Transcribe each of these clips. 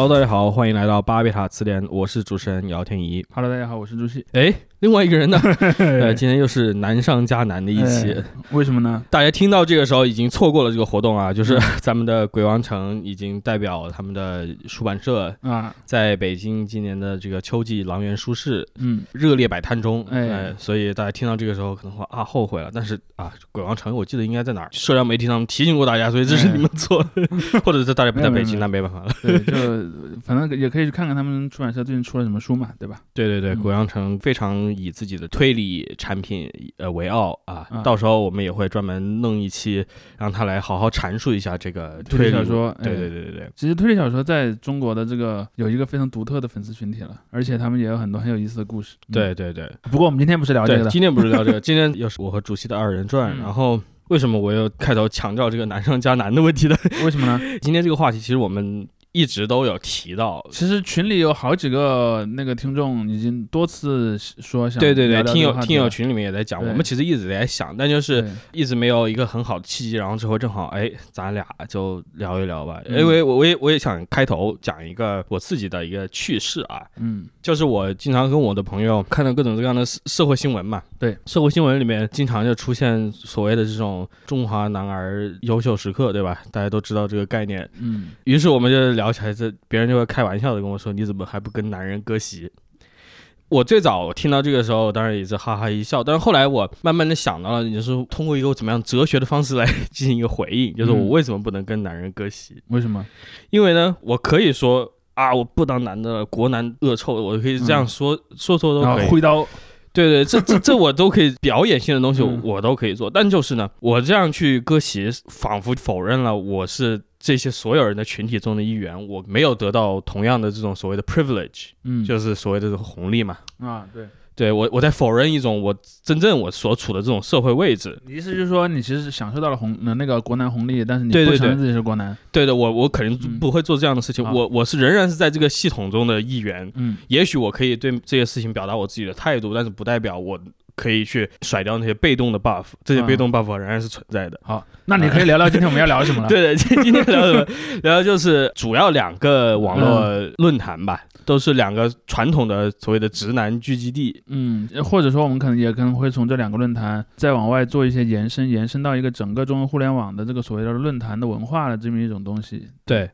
Hello，大家好，欢迎来到巴别塔词典，我是主持人姚天怡。Hello，大家好，我是朱熹。哎，另外一个人呢？呃，今天又是难上加难的一期。哎为什么呢？大家听到这个时候已经错过了这个活动啊，就是嗯 咱们的鬼王城已经代表他们的出版社啊，在北京今年的这个秋季狼园书市嗯，热烈摆摊中，哎呃所以大家听到这个时候可能会啊后悔了，但是啊，鬼王城我记得应该在哪儿？社交媒体上提醒过大家，所以这是哎你们错，或者是大家不在北京，那没办法了。对，就反正也可以去看看他们出版社最近出了什么书嘛，对吧？对对对，嗯鬼王城非常以自己的推理产品呃为傲啊，啊到时候我们也会专门弄一期，让他来好好阐述一下这个推理小说对哎对对对对，其实推理小说在中国的这个有一个非常独特的粉丝群体了，而且他们也有很多很有意思的故事。嗯对对对不过我们今天不是聊这个，的，今天不是聊这个，今天又是我和主席的二人转，嗯然后。为什么我又开头强调这个难上加难的问题呢？为什么呢？今天这个话题其实我们一直都有提到，其实群里有好几个那个听众已经多次说想对对对，听友听友群里面也在讲，我们其实一直在想，但就是一直没有一个很好的契机，然后之后正好哎，咱俩就聊一聊吧。嗯因为我我也我也想开头讲一个我自己的一个趣事啊，嗯就是我经常跟我的朋友看到各种各样的社社会新闻嘛，对，社会新闻里面经常就出现所谓的这种中华男儿优秀时刻，对吧？大家都知道这个概念。嗯于是我们就聊起来，这别人就会开玩笑的跟我说：“你怎么还不跟男人割席？”我最早听到这个时候，当然也是哈哈一笑，但是后来我慢慢的想到了，就是通过一个怎么样哲学的方式来 进行一个回应，就是我嗯为什么不能跟男人割席？为什么？因为呢，我可以说啊，我不当男的了，国男恶臭，我可以这样说，说说都可以。挥刀，对对，这这这我都可以 表演性的东西，嗯我都可以做。但就是呢，我这样去割席，仿佛否认了我是这些所有人的群体中的一员，我没有得到同样的这种所谓的 privilege，嗯，就是所谓的这个红利嘛。啊，对。对我，我在否认一种我真正我所处的这种社会位置。你意思就是说，你其实是享受到了红呃那个国男红利，但是你不承认自己是国男。对的，我我肯定嗯不会做这样的事情。好我我是仍然是在这个系统中的一员。嗯也许我可以对这些事情表达我自己的态度，但是不代表我可以去甩掉那些被动的 buff。这些被动 buff 仍然是存在的。好，那你可以聊聊今天我们要聊什么了。对的，今今天聊什么？聊的就是主要两个网络论坛吧，都是两个传统的所谓的直男聚集地。嗯，或者说我们可能也可能会从这两个论坛再往外做一些延伸，延伸到一个整个中国互联网的这个所谓的论坛的文化的这么一种东西。对，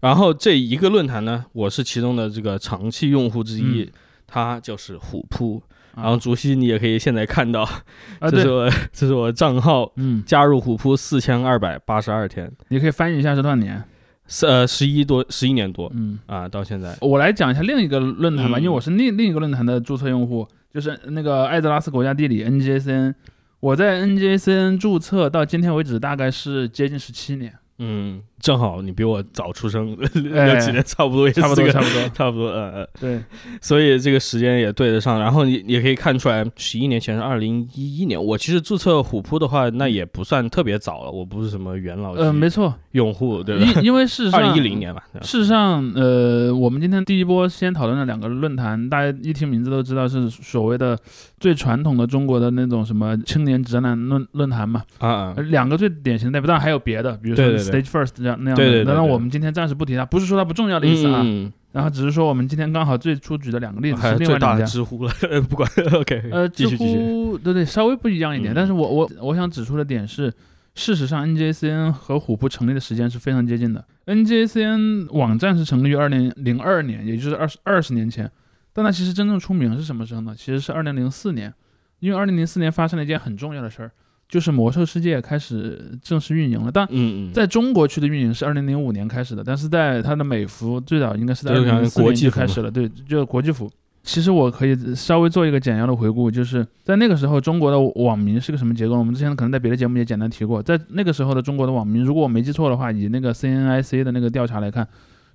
然后这一个论坛呢，我是其中的这个长期用户之一，嗯它就是虎扑。啊然后主席你也可以现在看到，啊，这是我这是我账号嗯，加入虎扑四千二百八十二天，你可以翻译一下是多少年？是呃十一多十一年多嗯，啊，到现在。我来讲一下另一个论坛吧，嗯因为我是另另一个论坛的注册用户，就是那个艾泽拉斯国家地理 NJCN，。我在 NJCN 注册到今天为止，大概是接近十七年，嗯，正好你比我早出生哎六几年，差不多也是差不多，差不多。差不多，呃呃，对，所以这个时间也对得上。然后你也可以看出来，十一年前是二零一一年。我其实注册虎扑的话，那也不算特别早了，我不是什么元老呃，级没错，用户，对吧？因因为事实上，二零一零年吧。事实上，呃，我们今天第一波先讨论了两个论坛，大家一听名字都知道是所谓的最传统的中国的那种什么青年直男论论坛嘛。啊两个最典型的代表，当然还有别的，比如说对对对 Stage First 这样那样的。对对对对当然我们今天暂时不提它，不是说它不重要的意思啊。嗯，然后只是说我们今天刚好最初举的两个例子是另外两家。的知乎了，不管 OK，呃，知。乎对对稍微不一样一点，嗯但是我我我想指出的点是，事实上 NJCN 和虎扑成立的时间是非常接近的。NJCN 网站是成立于二零零二年，也就是二十二十年前，但它其实真正出名是什么时候呢？其实是二零零四年，因为二零零四年发生了一件很重要的事儿，就是魔兽世界开始正式运营了。但在中国区的运营是二零零五年开始的，但是在它的美服最早应该是在二零零四年开始了，对，就是国际服。其实我可以稍微做一个简要的回顾，就是在那个时候，中国的网民是个什么结构？我们之前可能在别的节目也简单提过，在那个时候的中国的网民，如果我没记错的话，以那个 CNIC 的那个调查来看，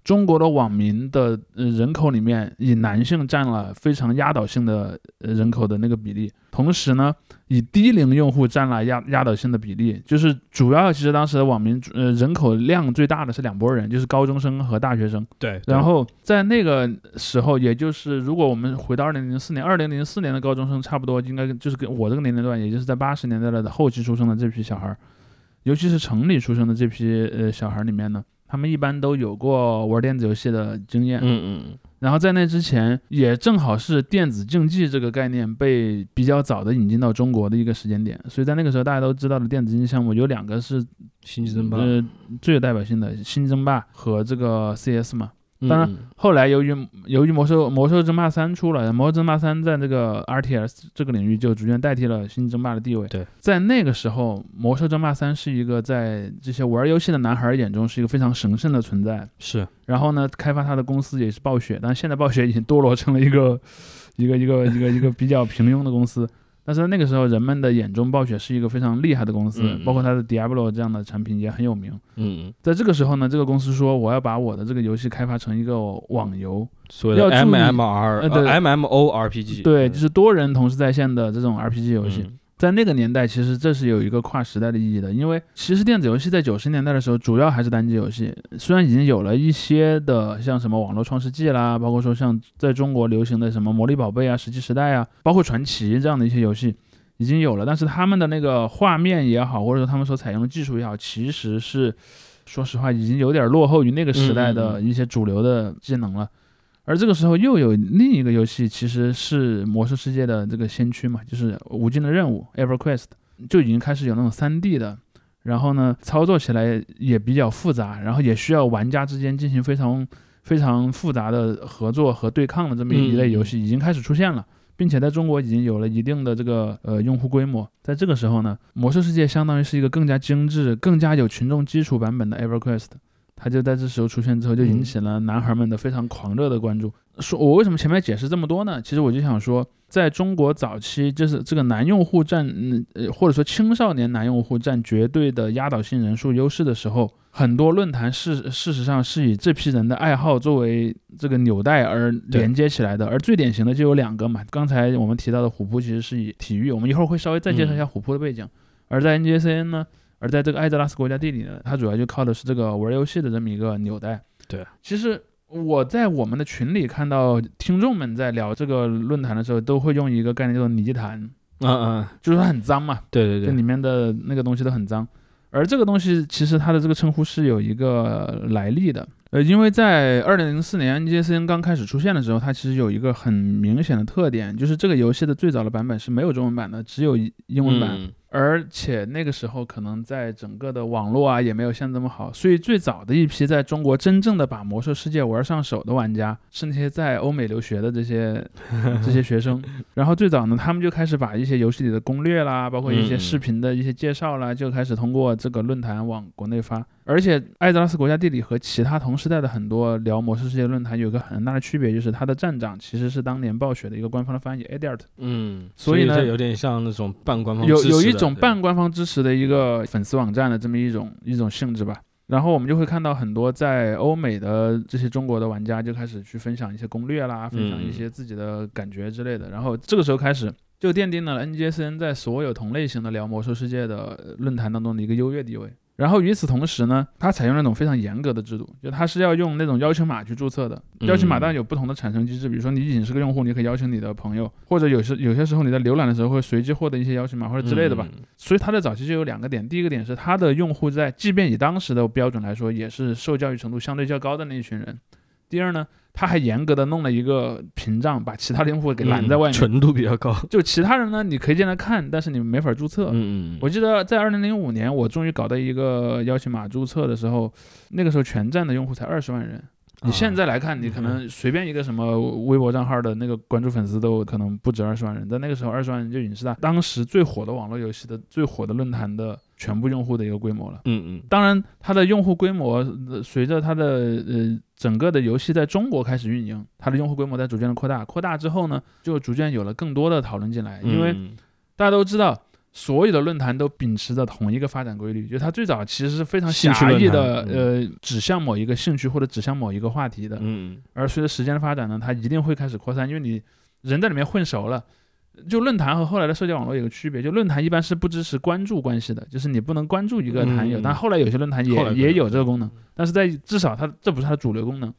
中国的网民的呃人口里面，以男性占了非常压倒性的呃人口的那个比例，同时呢，以低龄用户占了压压倒性的比例，就是主要其实当时的网民呃人口量最大的是两拨人，就是高中生和大学生。对，然后在那个时候，也就是如果我们回到二零零四年，二零零四年的高中生差不多应该就是跟我这个年龄段，也就是在八十年代的后期出生的这批小孩儿，尤其是城里出生的这批呃小孩儿里面呢，他他们一般都有过玩电子游戏的经验。嗯嗯然后在那之前，也正好是电子竞技这个概念被比较早的引进到中国的一个时间点，所以在那个时候，大家都知道的电子竞技项目有两个是星际争霸，呃最有代表性的《星际争霸》和这个 CS 嘛。嗯当然嗯后来由于由于魔兽魔兽争霸三出了，魔兽争霸三在这个 RTS 这个领域就逐渐代替了星际争霸的地位。对，在那个时候，魔兽争霸三是一个在这些玩游戏的男孩眼中是一个非常神圣的存在。是然后呢，开发它的公司也是暴雪，但是现在暴雪已经堕落成了一个一个一个一个一个比较平庸的公司。但是在那个时候，人们的眼中，暴雪是一个非常厉害的公司，嗯包括它的 Diablo 这样的产品也很有名。嗯，在这个时候呢，这个公司说我要把我的这个游戏开发成一个网游，所谓的要 MMR 呃对呃 MMORPG，对，就是多人同时在线的这种 RPG 游戏。嗯在那个年代，其实这是有一个跨时代的意义的，因为其实电子游戏在九十年代的时候，主要还是单机游戏。虽然已经有了一些的像什么网络创世纪啦，包括说像在中国流行的什么魔力宝贝啊、石器时代啊，包括传奇这样的一些游戏已经有了，但是他们的那个画面也好，或者说他们所采用的技术也好，其实是说实话已经有点落后于那个时代的一些主流的技能了。而这个时候又有另一个游戏，其实是魔兽世界的这个先驱嘛，就是《无尽的任务》（EverQuest），就已经开始有那种 3D 的，然后呢，操作起来也比较复杂，然后也需要玩家之间进行非常非常复杂的合作和对抗的这么一类游戏，已经开始出现了。并且在中国已经有了一定的这个呃用户规模，在这个时候呢，魔兽世界相当于是一个更加精致、更加有群众基础版本的 EverQuest，它就在这时候出现之后，就引起了男孩们的非常狂热的关注。说我为什么前面解释这么多呢？其实我就想说，在中国早期，就是这个男用户占，嗯呃，或者说青少年男用户占绝对的压倒性人数优势的时候，很多论坛事事实上是以这批人的爱好作为这个纽带而连接起来的。而最典型的就有两个嘛，刚才我们提到的虎扑其实是以体育，我们一会儿会稍微再介绍一下虎扑的背景。而在 NJCN 呢，而在这个艾泽拉斯国家地理呢，它主要就靠的是这个玩游戏的这么一个纽带。对，其实我在我们的群里看到听众们在聊这个论坛的时候，都会用一个概念叫做“泥潭嗯嗯，”，就是它很脏嘛，对对对，这里面的那个东西都很脏。而这个东西其实它的这个称呼是有一个来历的，呃，因为在二零零四年 NGSN 刚开始出现的时候，它其实有一个很明显的特点，就是这个游戏的最早的版本是没有中文版的，只有英文版。嗯而且那个时候可能在整个的网络啊也没有现在这么好，所以最早的一批在中国真正的把魔兽世界玩上手的玩家，是那些在欧美留学的这些 这些学生。然后最早呢，他们就开始把一些游戏里的攻略啦，包括一些嗯视频的一些介绍啦，就开始通过这个论坛往国内发。而且艾泽拉斯国家地理和其他同时代的很多聊魔兽世界论坛有个很大的区别，就是它的站长其实是当年暴雪的一个官方的翻译 Ediart。嗯，所以呢有点像那种半官方有有一种半官方支持的一个粉丝网站的这么一种一种性质吧。然后我们就会看到很多在欧美的这些中国的玩家就开始去分享一些攻略啦，分享一些自己的感觉之类的。然后这个时候开始就奠定了 NGSN 在所有同类型的聊魔兽世界的论坛当中的一个优越地位。然后与此同时呢，它采用那种非常严格的制度，就它是要用那种邀请码去注册的。嗯邀请码当然有不同的产生机制，比如说你仅是个用户，你可以邀请你的朋友，或者有时有些时候你在浏览的时候会随机获得一些邀请码或者之类的吧。嗯所以它的早期就有两个点，第一个点是它的用户在，即便以当时的标准来说，也是受教育程度相对较高的那一群人。第二呢，他还严格的弄了一个屏障，把其他的用户给拦在外面。嗯纯度比较高。就其他人呢，你可以进来看，但是你没法注册。嗯嗯，我记得在二零零五年，我终于搞到一个邀请码注册的时候，那个时候全站的用户才二十万人。你现在来看，你可能随便一个什么微博账号的那个关注粉丝都可能不止二十万人，在那个时候二十万人就已经是他当时最火的网络游戏的最火的论坛的全部用户的一个规模了。嗯嗯当然，它的用户规模呃随着它的呃整个的游戏在中国开始运营，它的用户规模在逐渐的扩大。扩大之后呢，就逐渐有了更多的讨论进来，因为嗯大家都知道，所有的论坛都秉持着同一个发展规律，就它最早其实是非常狭义的，呃，指向某一个兴趣或者指向某一个话题的。嗯而随着时间的发展呢，它一定会开始扩散，因为你人在里面混熟了。就论坛和后来的社交网络有个区别，就论坛一般是不支持关注关系的，就是你不能关注一个坛友，嗯但后来有些论坛也也有这个功能，但是在至少它这不是它的主流功能。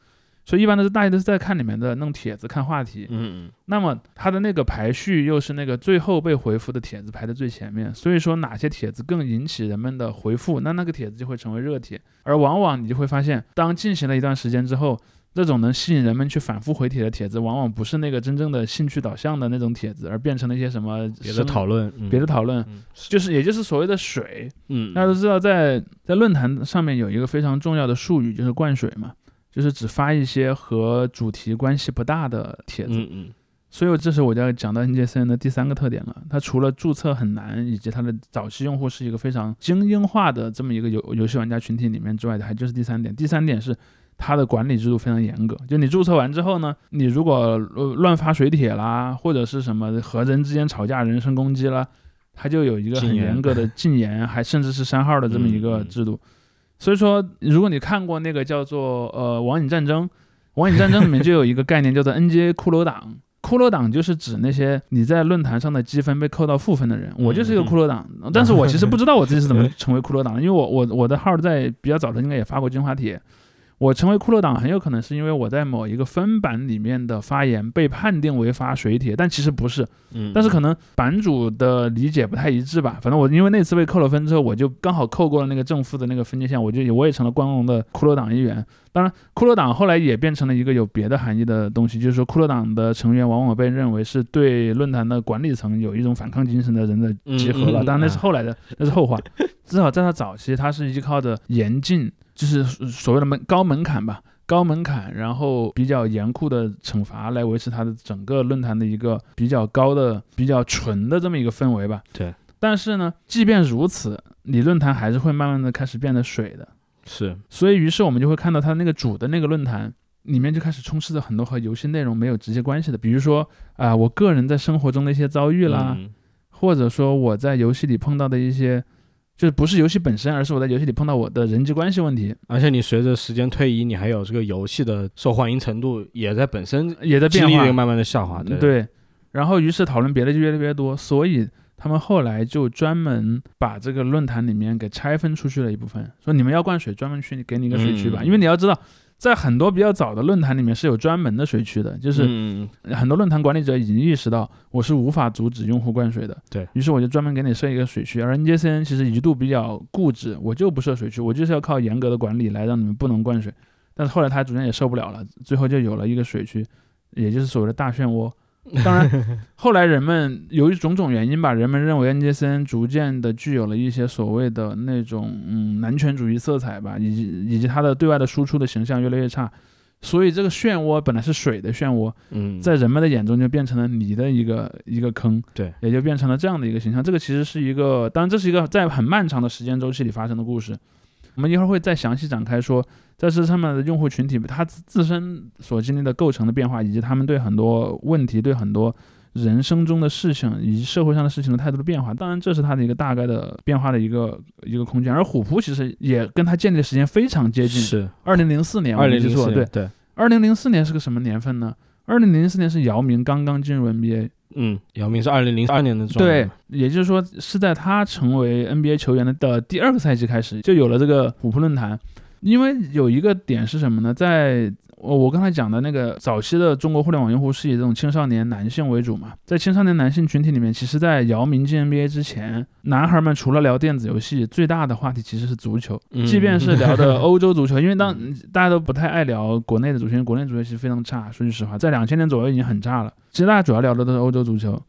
所以一般都是大家都是在看里面的弄帖子、看话题。嗯那么它的那个排序又是那个最后被回复的帖子排在最前面，所以说哪些帖子更引起人们的回复，那那个帖子就会成为热帖。而往往你就会发现，当进行了一段时间之后，这种能吸引人们去反复回帖的帖子，往往不是那个真正的兴趣导向的那种帖子，而变成了一些什么别的讨论，嗯别的讨论，嗯就是也就是所谓的水。嗯，大家都知道在，在论坛上面有一个非常重要的术语，就是灌水嘛，就是只发一些和主题关系不大的帖子。嗯嗯所以这是我就要讲到 NJCN 的第三个特点了，它除了注册很难，以及它的早期用户是一个非常精英化的这么一个游游戏玩家群体里面之外的，还就是第三点。第三点是它的管理制度非常严格，就你注册完之后呢，你如果呃乱发水帖啦，或者是什么和人之间吵架、人身攻击啦，它就有一个很严格的 禁言，还甚至是删号的这么一个制度。所以说，如果你看过那个叫做呃网瘾战争，网瘾战争里面就有一个概念叫做 “NGA 骷髅党。骷髅党就是指那些你在论坛上的积分被扣到负分的人。我就是一个骷髅党，但是我其实不知道我自己是怎么 成为骷髅党的，因为我我我的号在比较早的应该也发过精华帖。我成为骷髅党很有可能是因为我在某一个分版里面的发言被判定为发水帖，但其实不是。嗯，但是可能版主的理解不太一致吧。反正我因为那次被扣了分之后，我就刚好扣过了那个正负的那个分界线，我就我也成了光荣的骷髅党一员。当然，骷髅党后来也变成了一个有别的含义的东西，就是说骷髅党的成员往往被认为是对论坛的管理层有一种反抗精神的人的集合了。当然那是后来的，那是后话。至少在他早期，他是依靠着严禁，就是所谓的门高门槛吧。高门槛，然后比较严酷的惩罚来维持它的整个论坛的一个比较高的、比较纯的这么一个氛围吧。对。但是呢，即便如此，你论坛还是会慢慢的开始变得水的。是所以，于是我们就会看到它那个主的那个论坛里面就开始充斥着很多和游戏内容没有直接关系的，比如说啊、我个人在生活中的一些遭遇啦，嗯或者说我在游戏里碰到的一些，就是不是游戏本身，而是我在游戏里碰到我的人际关系问题，而且你随着时间推移，你还有这个游戏的受欢迎程度也在本身也在变化。慢慢的下滑。对，对，然后于是讨论别的就越来越多，所以他们后来就专门把这个论坛里面给拆分出去了一部分，说你们要灌水，专门去给你一个水区吧，嗯因为你要知道。在很多比较早的论坛里面是有专门的水区的，就是嗯很多论坛管理者已经意识到我是无法阻止用户灌水的，对于是我就专门给你设一个水区。而 NJCN 其实一度比较固执，我就不设水区，我就是要靠严格的管理来让你们不能灌水。但是后来他逐渐也受不了了，最后就有了一个水区，也就是所谓的大漩涡。当然，后来人们由于种种原因吧，人们认为 NJCN 逐渐的具有了一些所谓的那种嗯男权主义色彩吧，以及以及它的对外的输出的形象越来越差，所以这个漩涡本来是水的漩涡，嗯，在人们的眼中就变成了泥的一个一个坑，对，也就变成了这样的一个形象。这个其实是一个，当然这是一个在很漫长的时间周期里发生的故事。我们一会儿会再详细展开说，在这上面的用户群体，他自自身所经历的构成的变化，以及他们对很多问题、对很多人生中的事情以及社会上的事情的态度的变化。当然，这是他的一个大概的变化的一个一个空间。而虎扑其实也跟他建立的时间非常接近，是二零零四年，二零零四对，对，二零零四年是个什么年份呢？二零零四年是姚明刚刚进入 NBA，嗯，姚明是二零零二年的状对，，也就是说是在他成为 NBA 球员的的第二个赛季开始，就有了这个虎扑论坛。因为有一个点是什么呢？在我我刚才讲的那个早期的中国互联网用户是以这种青少年男性为主嘛，在青少年男性群体里面，其实，在姚明进 NBA 之前，男孩们除了聊电子游戏，最大的话题其实是足球。嗯即便是聊的 欧洲足球，因为当大家都不太爱聊国内的足球，国内足球其实非常差。说句实话，在两千年左右已经很差了。其实大家主要聊的都是欧洲足球，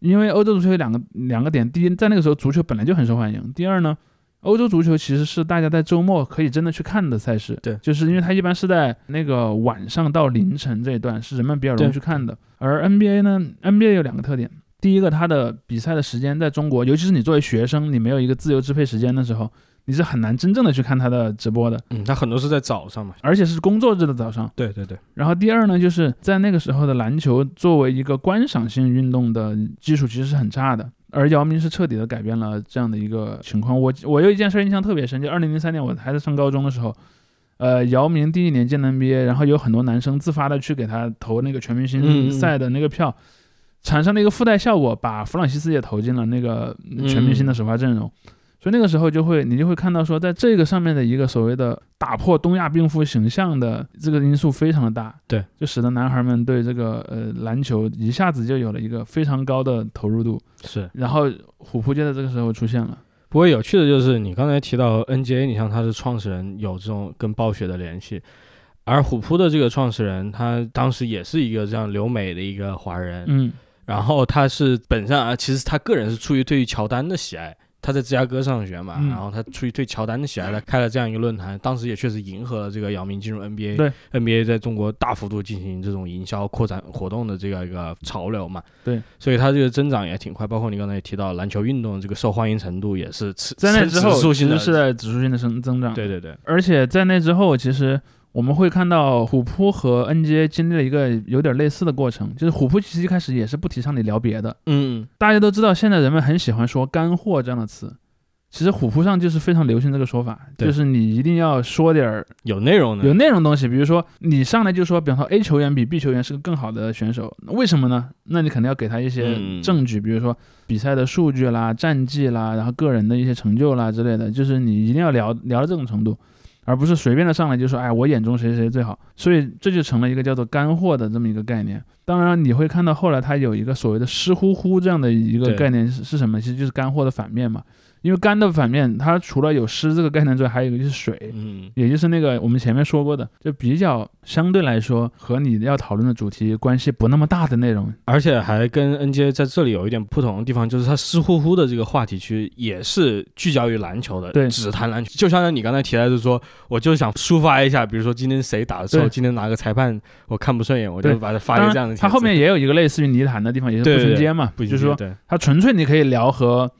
因为欧洲足球有两个两个点：第一，在那个时候足球本来就很受欢迎；第二呢，欧洲足球其实是大家在周末可以真的去看的赛事。对就是因为它一般是在那个晚上到凌晨这一段是人们比较容易去看的。而 NBA 呢，NBA 有两个特点。第一个，它的比赛的时间在中国，尤其是你作为学生，你没有一个自由支配时间的时候，你是很难真正的去看它的直播的，嗯，它很多是在早上嘛，而且是工作日的早上。对对对，然后第二呢，就是在那个时候的篮球作为一个观赏性运动的基础其实是很差的，而姚明是彻底的改变了这样的一个情况。我我有一件事印象特别深，就二零零三年我还在上高中的时候，呃，姚明第一年进了 NBA，然后有很多男生自发的去给他投那个全明嗯星嗯赛的那个票，产生了一个附带效果，把弗朗西斯也投进了那个全明星的首发阵容。所以那个时候就会你就会看到说，在这个上面的一个所谓的打破东亚病夫形象的这个因素非常的大，对，就使得男孩们对这个呃篮球一下子就有了一个非常高的投入度，是。然后虎扑就在这个时候出现了。不过有趣的就是你刚才提到 NGA，你像他是创始人，有这种跟暴雪的联系，而虎扑的这个创始人他当时也是一个这样留美的一个华人，嗯，然后他是本身啊，其实他个人是出于对于乔丹的喜爱。他在芝加哥上学嘛，嗯。然后他出于对乔丹的喜爱，他开了这样一个论坛，当时也确实迎合了这个姚明进入 NBA，对 NBA 在中国大幅度进行这种营销扩展活动的这样一个潮流嘛，对，所以他这个增长也挺快，包括你刚才也提到篮球运动这个受欢迎程度也是持在那之后其实是在指数性的增增长，对对对，而且在那之后，其实我们会看到虎扑和 NGA 经历了一个有点类似的过程，就是虎扑其实一开始也是不提倡你聊别的，嗯，大家都知道现在人们很喜欢说干货这样的词。其实虎扑上就是非常流行这个说法，就是你一定要说点儿有内容的，有内容的东西，比如说你上来就说，比方说 A 球员比 B 球员是个更好的选手，为什么呢？那你肯定要给他一些嗯。证据，比如说比赛的数据啦、战绩啦，然后个人的一些成就啦之类的，就是你一定要聊聊到这种程度，而不是随便的上来就说，哎，我眼中谁谁谁最好。所以这就成了一个叫做干货的这么一个概念。当然，你会看到后来它有一个所谓的湿乎乎这样的一个概念是是什么？其实就是干货的反面嘛。因为干的反面，它除了有湿这个概念之外，还有一个就是水。嗯，也就是那个我们前面说过的，就比较相对来说和你要讨论的主题关系不那么大的内容。而且还跟 NJ 在这里有一点不同的地方，就是它湿乎乎的这个话题区也是聚焦于篮球的，对只谈篮球。就相当于你刚才提到，就是说，我就想抒发一下，比如说今天谁打的时候今天哪个裁判我看不顺眼，我就把它发一个这样的。它后面也有一个类似于泥潭的地方，也是对对对步行街嘛，不就是说，它纯粹你可以聊和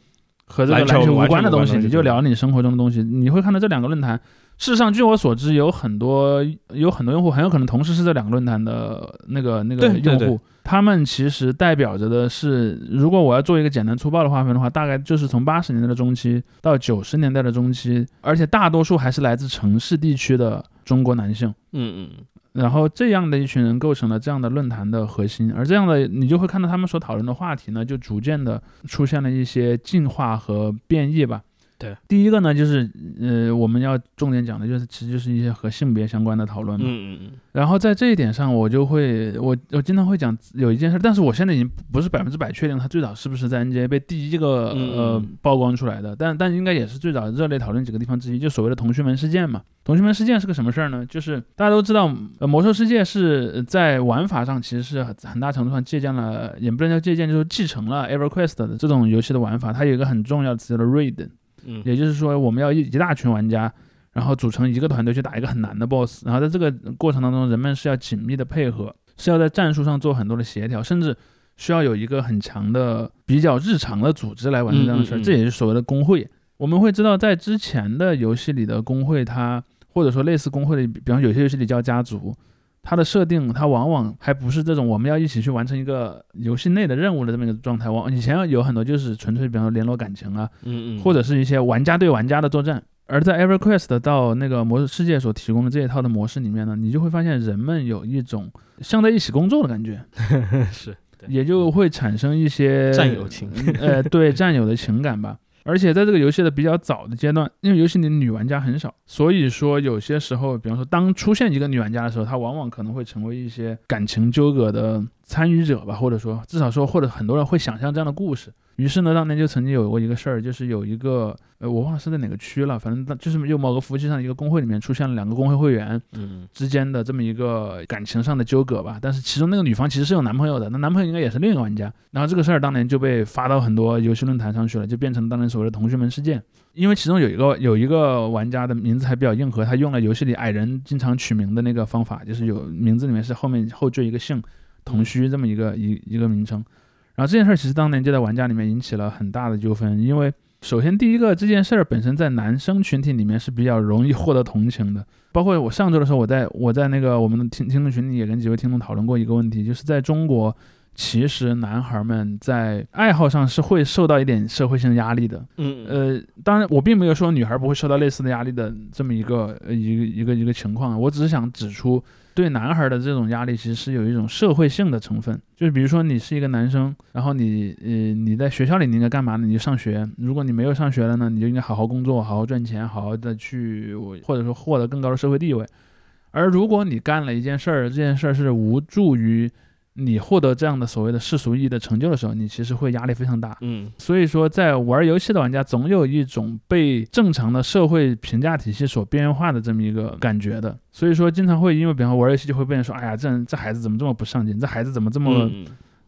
和这个篮球无关的东西，你就聊你生活中的东西。你会看到这两个论坛，事实上据我所知，有很多有很多用户很有可能同时是这两个论坛的那个那个用户。他们其实代表着的是，如果我要做一个简单粗暴的划分的话，大概就是从八十年代的中期到九十年代的中期，而且大多数还是来自城市地区的中国男性。嗯嗯，然后这样的一群人构成了这样的论坛的核心，而这样的你就会看到他们所讨论的话题呢，就逐渐的出现了一些进化和变异吧。对，第一个呢，就是呃，我们要重点讲的就是，其实就是一些和性别相关的讨论嘛。嗯嗯嗯，然后在这一点上，我就会我我经常会讲有一件事，但是我现在已经不是百分之百确定它最早是不是在 NJ 被第一个呃嗯曝光出来的，但但应该也是最早热烈讨论几个地方之一，就所谓的同学门事件嘛。同学门事件是个什么事儿呢？就是大家都知道，呃，魔兽世界是在玩法上其实是很很大程度上借鉴了，也不能叫借鉴，就是继承了 EverQuest 的这种游戏的玩法。它有一个很重要的词叫做 Raid，嗯，也就是说，我们要一一大群玩家，然后组成一个团队去打一个很难的 BOSS，然后在这个过程当中，人们是要紧密的配合，是要在战术上做很多的协调，甚至需要有一个很强的、比较日常的组织来完成这样的事儿。嗯嗯嗯这也是所谓的工会。我们会知道，在之前的游戏里的工会，它或者说类似工会的，比方有些游戏里叫家族。它的设定，它往往还不是这种我们要一起去完成一个游戏内的任务的这么一个状态。往以前有很多就是纯粹，比方说联络感情啊，嗯嗯，或者是一些玩家对玩家的作战。而在 EverQuest 到那个模式世界所提供的这一套的模式里面呢，你就会发现人们有一种像在一起工作的感觉，是对也就会产生一些战友情，呃，对战友的情感吧。而且在这个游戏的比较早的阶段，因为游戏里女玩家很少，所以说有些时候，比方说当出现一个女玩家的时候，她往往可能会成为一些感情纠葛的参与者吧，或者说至少说，或者很多人会想象这样的故事。于是呢，当年就曾经有过一个事儿，就是有一个呃，我忘了是在哪个区了，反正当就是有某个服务器上一个工会里面出现了两个工会会员嗯之间的这么一个感情上的纠葛吧。但是其中那个女方其实是有男朋友的，那男朋友应该也是另一个玩家。然后这个事儿当年就被发到很多游戏论坛上去了，就变成当年所谓的同学们事件。因为其中有一个有一个玩家的名字还比较硬核，他用了游戏里矮人经常取名的那个方法，就是有名字里面是后面后缀一个姓，同须这么一个一一个名称。然后这件事儿其实当年就在玩家里面引起了很大的纠纷，因为首先第一个这件事儿本身在男生群体里面是比较容易获得同情的，包括我上周的时候，我在我在那个我们的听听众群里也跟几位听众讨论过一个问题，就是在中国其实男孩们在爱好上是会受到一点社会性压力的。嗯呃，当然我并没有说女孩不会受到类似的压力的这么一个呃一个一个一个情况，我只是想指出。对男孩的这种压力，其实是有一种社会性的成分。就是比如说，你是一个男生，然后你呃你在学校里你应该干嘛呢？你就上学。如果你没有上学了呢，你就应该好好工作，好好赚钱，好好的去或者说获得更高的社会地位。而如果你干了一件事儿，这件事儿是无助于。你获得这样的所谓的世俗意义的成就的时候，你其实会压力非常大。嗯，所以说，在玩游戏的玩家总有一种被正常的社会评价体系所边缘化的这么一个感觉的。所以说，经常会因为比方玩游戏就会被人说，哎呀，这这孩子怎么这么不上进？这孩子怎么这么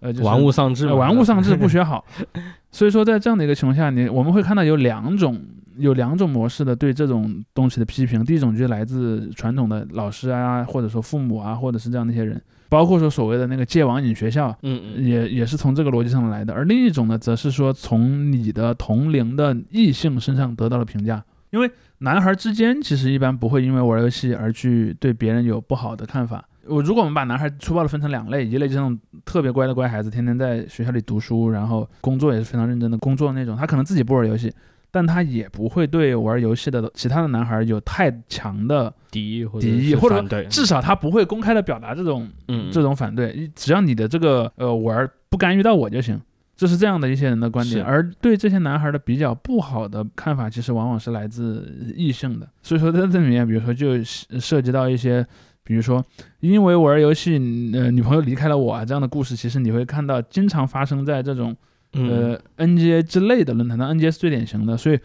呃，玩物丧志？玩物丧志，不学好。所以说，在这样的一个情况下，你我们会看到有两种有两种模式的对这种东西的批评。第一种就是来自传统的老师啊，或者说父母啊，或者是这样的一些人。包括说所谓的那个戒网瘾学校，嗯嗯，也也是从这个逻辑上来的。而另一种呢，则是说从你的同龄的异性身上得到了评价。因为男孩之间其实一般不会因为玩游戏而去对别人有不好的看法。我如果我们把男孩粗暴的分成两类，一类就是那种特别乖的乖孩子，天天在学校里读书，然后工作也是非常认真的工作那种，他可能自己不玩游戏。但他也不会对玩游戏的其他的男孩有太强的敌意或，敌意，或者，至少他不会公开的表达这种，嗯，这种反对。只要你的这个呃玩不干预到我就行，这是这样的一些人的观点。而对这些男孩的比较不好的看法，其实往往是来自异性的。所以说在这里面，比如说就涉及到一些，比如说因为玩游戏，呃，女朋友离开了我啊这样的故事，其实你会看到经常发生在这种。呃，NGA 之类的论坛，那 NGA 是最典型的，所以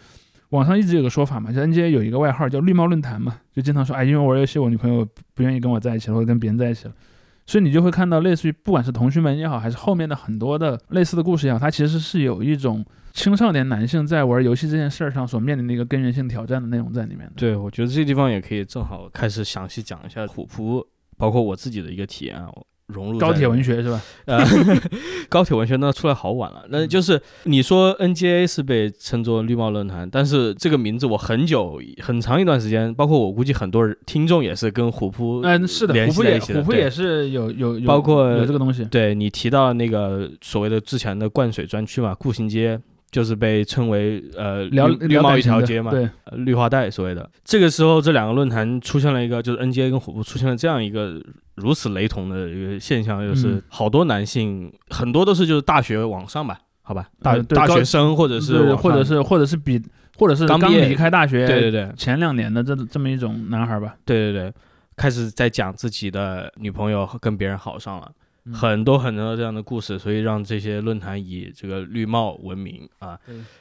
网上一直有个说法嘛，就 NGA 有一个外号叫“绿帽论坛”嘛，就经常说，哎，因为玩游戏，我女朋友不愿意跟我在一起了，或者跟别人在一起了，所以你就会看到类似于不管是同学们也好，还是后面的很多的类似的故事也好，它其实是有一种青少年男性在玩游戏这件事儿上所面临的一个根源性挑战的内容在里面的。对，我觉得这个地方也可以正好开始详细讲一下虎扑，包括我自己的一个体验啊。融入高铁文学是吧？呃，高铁文学那出来好晚了。那就是你说 NGA 是被称作绿帽论坛，但是这个名字我很久很长一段时间，包括我估计很多人听众也是跟虎扑嗯是的，虎扑也虎扑也是有有包括有这个东西。对你提到那个所谓的之前的灌水专区嘛，步行街。就是被称为呃绿绿帽一条街嘛，对，绿化带所谓的。这个时候，这两个论坛出现了一个，就是 NGA 跟虎扑出现了这样一个如此雷同的一个现象，就是好多男性，很多都是就是大学往上吧，好吧，大大学生或者是或者是或者是比或者是刚离开大学，对对对，前两年的这这么一种男孩吧，对对对，开始在讲自己的女朋友跟别人好上了。很多很多这样的故事，所以让这些论坛以这个绿帽闻名啊。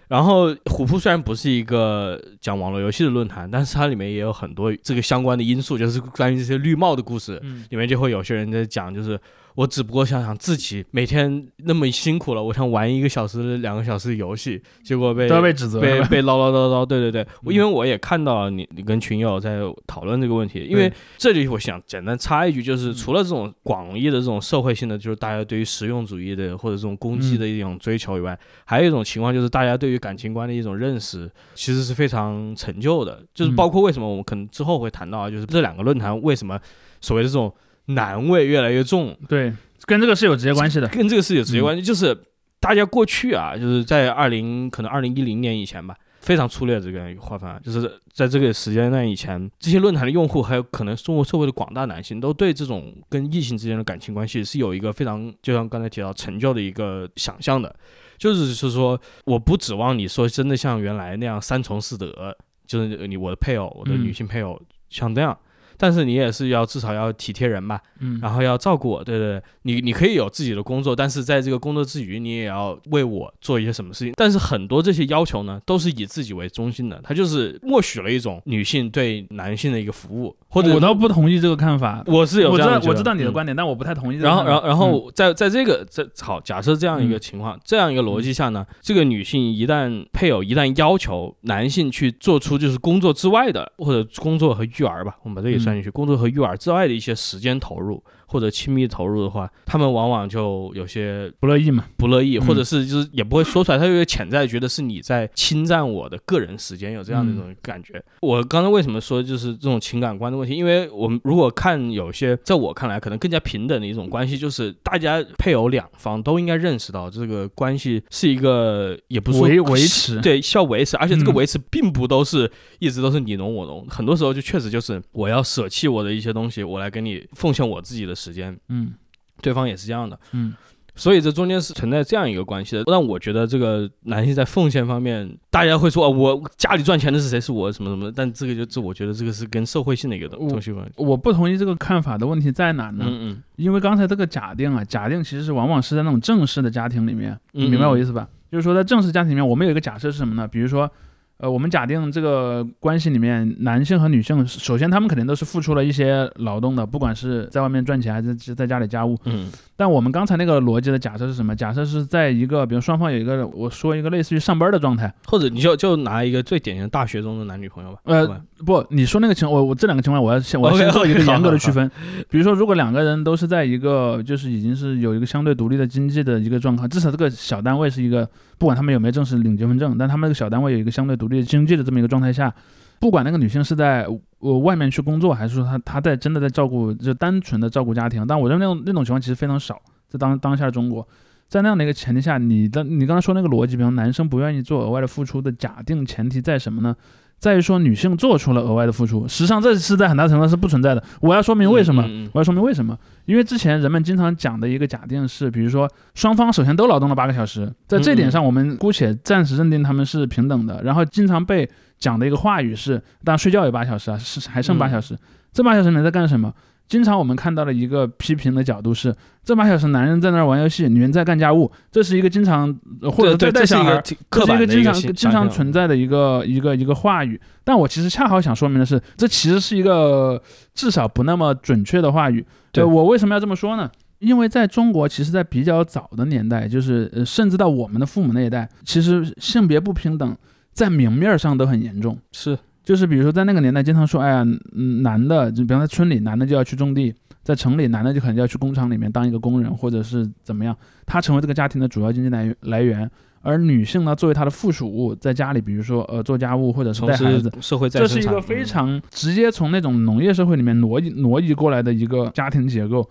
然后虎扑虽然不是一个讲网络游戏的论坛，但是它里面也有很多这个相关的因素，就是关于这些绿帽的故事。里面就会有些人在讲，就是。我只不过想想自己每天那么辛苦了，我想玩一个小时、两个小时的游戏，结果被都被指责，被被唠唠叨叨。对对对，因为我也看到你你跟群友在讨论这个问题。因为这里我想简单插一句，就是除了这种广义的这种社会性的，就是大家对于实用主义的或者这种攻击的一种追求以外，还有一种情况就是大家对于感情观的一种认识，其实是非常陈旧的。就是包括为什么我们可能之后会谈到啊，就是这两个论坛为什么所谓的这种。男味越来越重，对，跟这个是有直接关系的，跟这个是有直接关系。就是大家过去啊，就是在二零可能二零一零年以前吧，非常粗略这个划分，就是在这个时间段以前，这些论坛的用户还有可能中国社会的广大男性，都对这种跟异性之间的感情关系是有一个非常，就像刚才提到成就的一个想象的，就是是说，我不指望你说真的像原来那样三从四德，就是你我的配偶，我的女性配偶像这样。但是你也是要至少要体贴人吧，嗯，然后要照顾我，对对对，你你可以有自己的工作，但是在这个工作之余，你也要为我做一些什么事情。但是很多这些要求呢，都是以自己为中心的，他就是默许了一种女性对男性的一个服务。或者我倒不同意这个看法，我是有我知道，我知道你的观点，但我不太同意。然后，然后，然后在在这个这好假设这样一个情况，这样一个逻辑下呢，这个女性一旦配偶一旦要求男性去做出就是工作之外的或者工作和育儿吧，我们把这也算。算进去，工作和育儿之外的一些时间投入。或者亲密投入的话，他们往往就有些不乐意嘛。不乐意，嗯或者是就是也不会说出来，他有一个潜在觉得是你在侵占我的个人时间，有这样的一种感觉。我刚才为什么说就是这种情感观的问题？因为我们如果看有些在我看来可能更加平等的一种关系，就是大家配偶两方都应该认识到这个关系是一个也不是说维维持对，需要维持，而且这个嗯维持并不都是一直都是你侬我侬，很多时候就确实就是我要舍弃我的一些东西，我来给你奉献我自己的时间，嗯对方也是这样的。嗯所以这中间是存在这样一个关系的，让我觉得这个男性在奉献方面，大家会说、啊、我家里赚钱的是谁？是我什么什么的，但这个就这，我觉得这个是跟社会性的一个东西有关系。我不同意这个看法的问题在哪呢？嗯嗯因为刚才这个假定啊，假定其实是往往是在那种正式的家庭里面，嗯你明白我意思吧？就是说在正式家庭里面，我们有一个假设是什么呢？比如说。呃，我们假定这个关系里面，男性和女性，首先他们肯定都是付出了一些劳动的，不管是在外面赚钱还是是在家里家务。嗯但我们刚才那个逻辑的假设是什么？假设是在一个，比如双方有一个，我说一个类似于上班的状态。或者你就就拿一个最典型的大学中的男女朋友吧。呃好吧不，你说那个情况，我我这两个情况，我要先我要先做一个严格的区分。比如说，如果两个人都是在一个就是已经是有一个相对独立的经济的一个状况，至少这个小单位是一个，不管他们有没有正式领结婚证，但他们这个小单位有一个相对独立的经济的这么一个状态下，不管那个女性是在呃外面去工作，还是说她她在真的在照顾，就单纯的照顾家庭，但我认为那种那种情况其实非常少，在当当下的中国。在那样的一个前提下，你的你刚才说那个逻辑，比方男生不愿意做额外的付出的假定前提在什么呢？在于说女性做出了额外的付出，实际上这是在很大程度上是不存在的。我要说明为什么，嗯嗯嗯我要说明为什么，因为之前人们经常讲的一个假定是，比如说双方首先都劳动了八个小时，在这点上我们姑且暂时认定他们是平等的。然后经常被讲的一个话语是，当然睡觉有八小时啊，是还剩八小时，这八小时你在干什么？经常我们看到的一个批评的角度是，这八小时男人在那儿玩游戏，女人在干家务，这是一个经常呃或者在带小孩这是一个刻板这是一个经常经常存在的一个一个一个话语，但我其实恰好想说明的是，这其实是一个至少不那么准确的话语。对呃我为什么要这么说呢？因为在中国，其实，在比较早的年代，就是呃，甚至到我们的父母那一代，其实性别不平等在明面上都很严重。是就是比如说在那个年代，经常说，哎呀，嗯男的，就比方在村里，男的就要去种地；在城里，男的就可能就要去工厂里面当一个工人，或者是怎么样，他成为这个家庭的主要经济来源来源。而女性呢，作为他的附属物，在家里，比如说呃做家务或者是带孩子，社会再这是一个非嗯常直接从那种农业社会里面挪移挪移过来的一个家庭结构。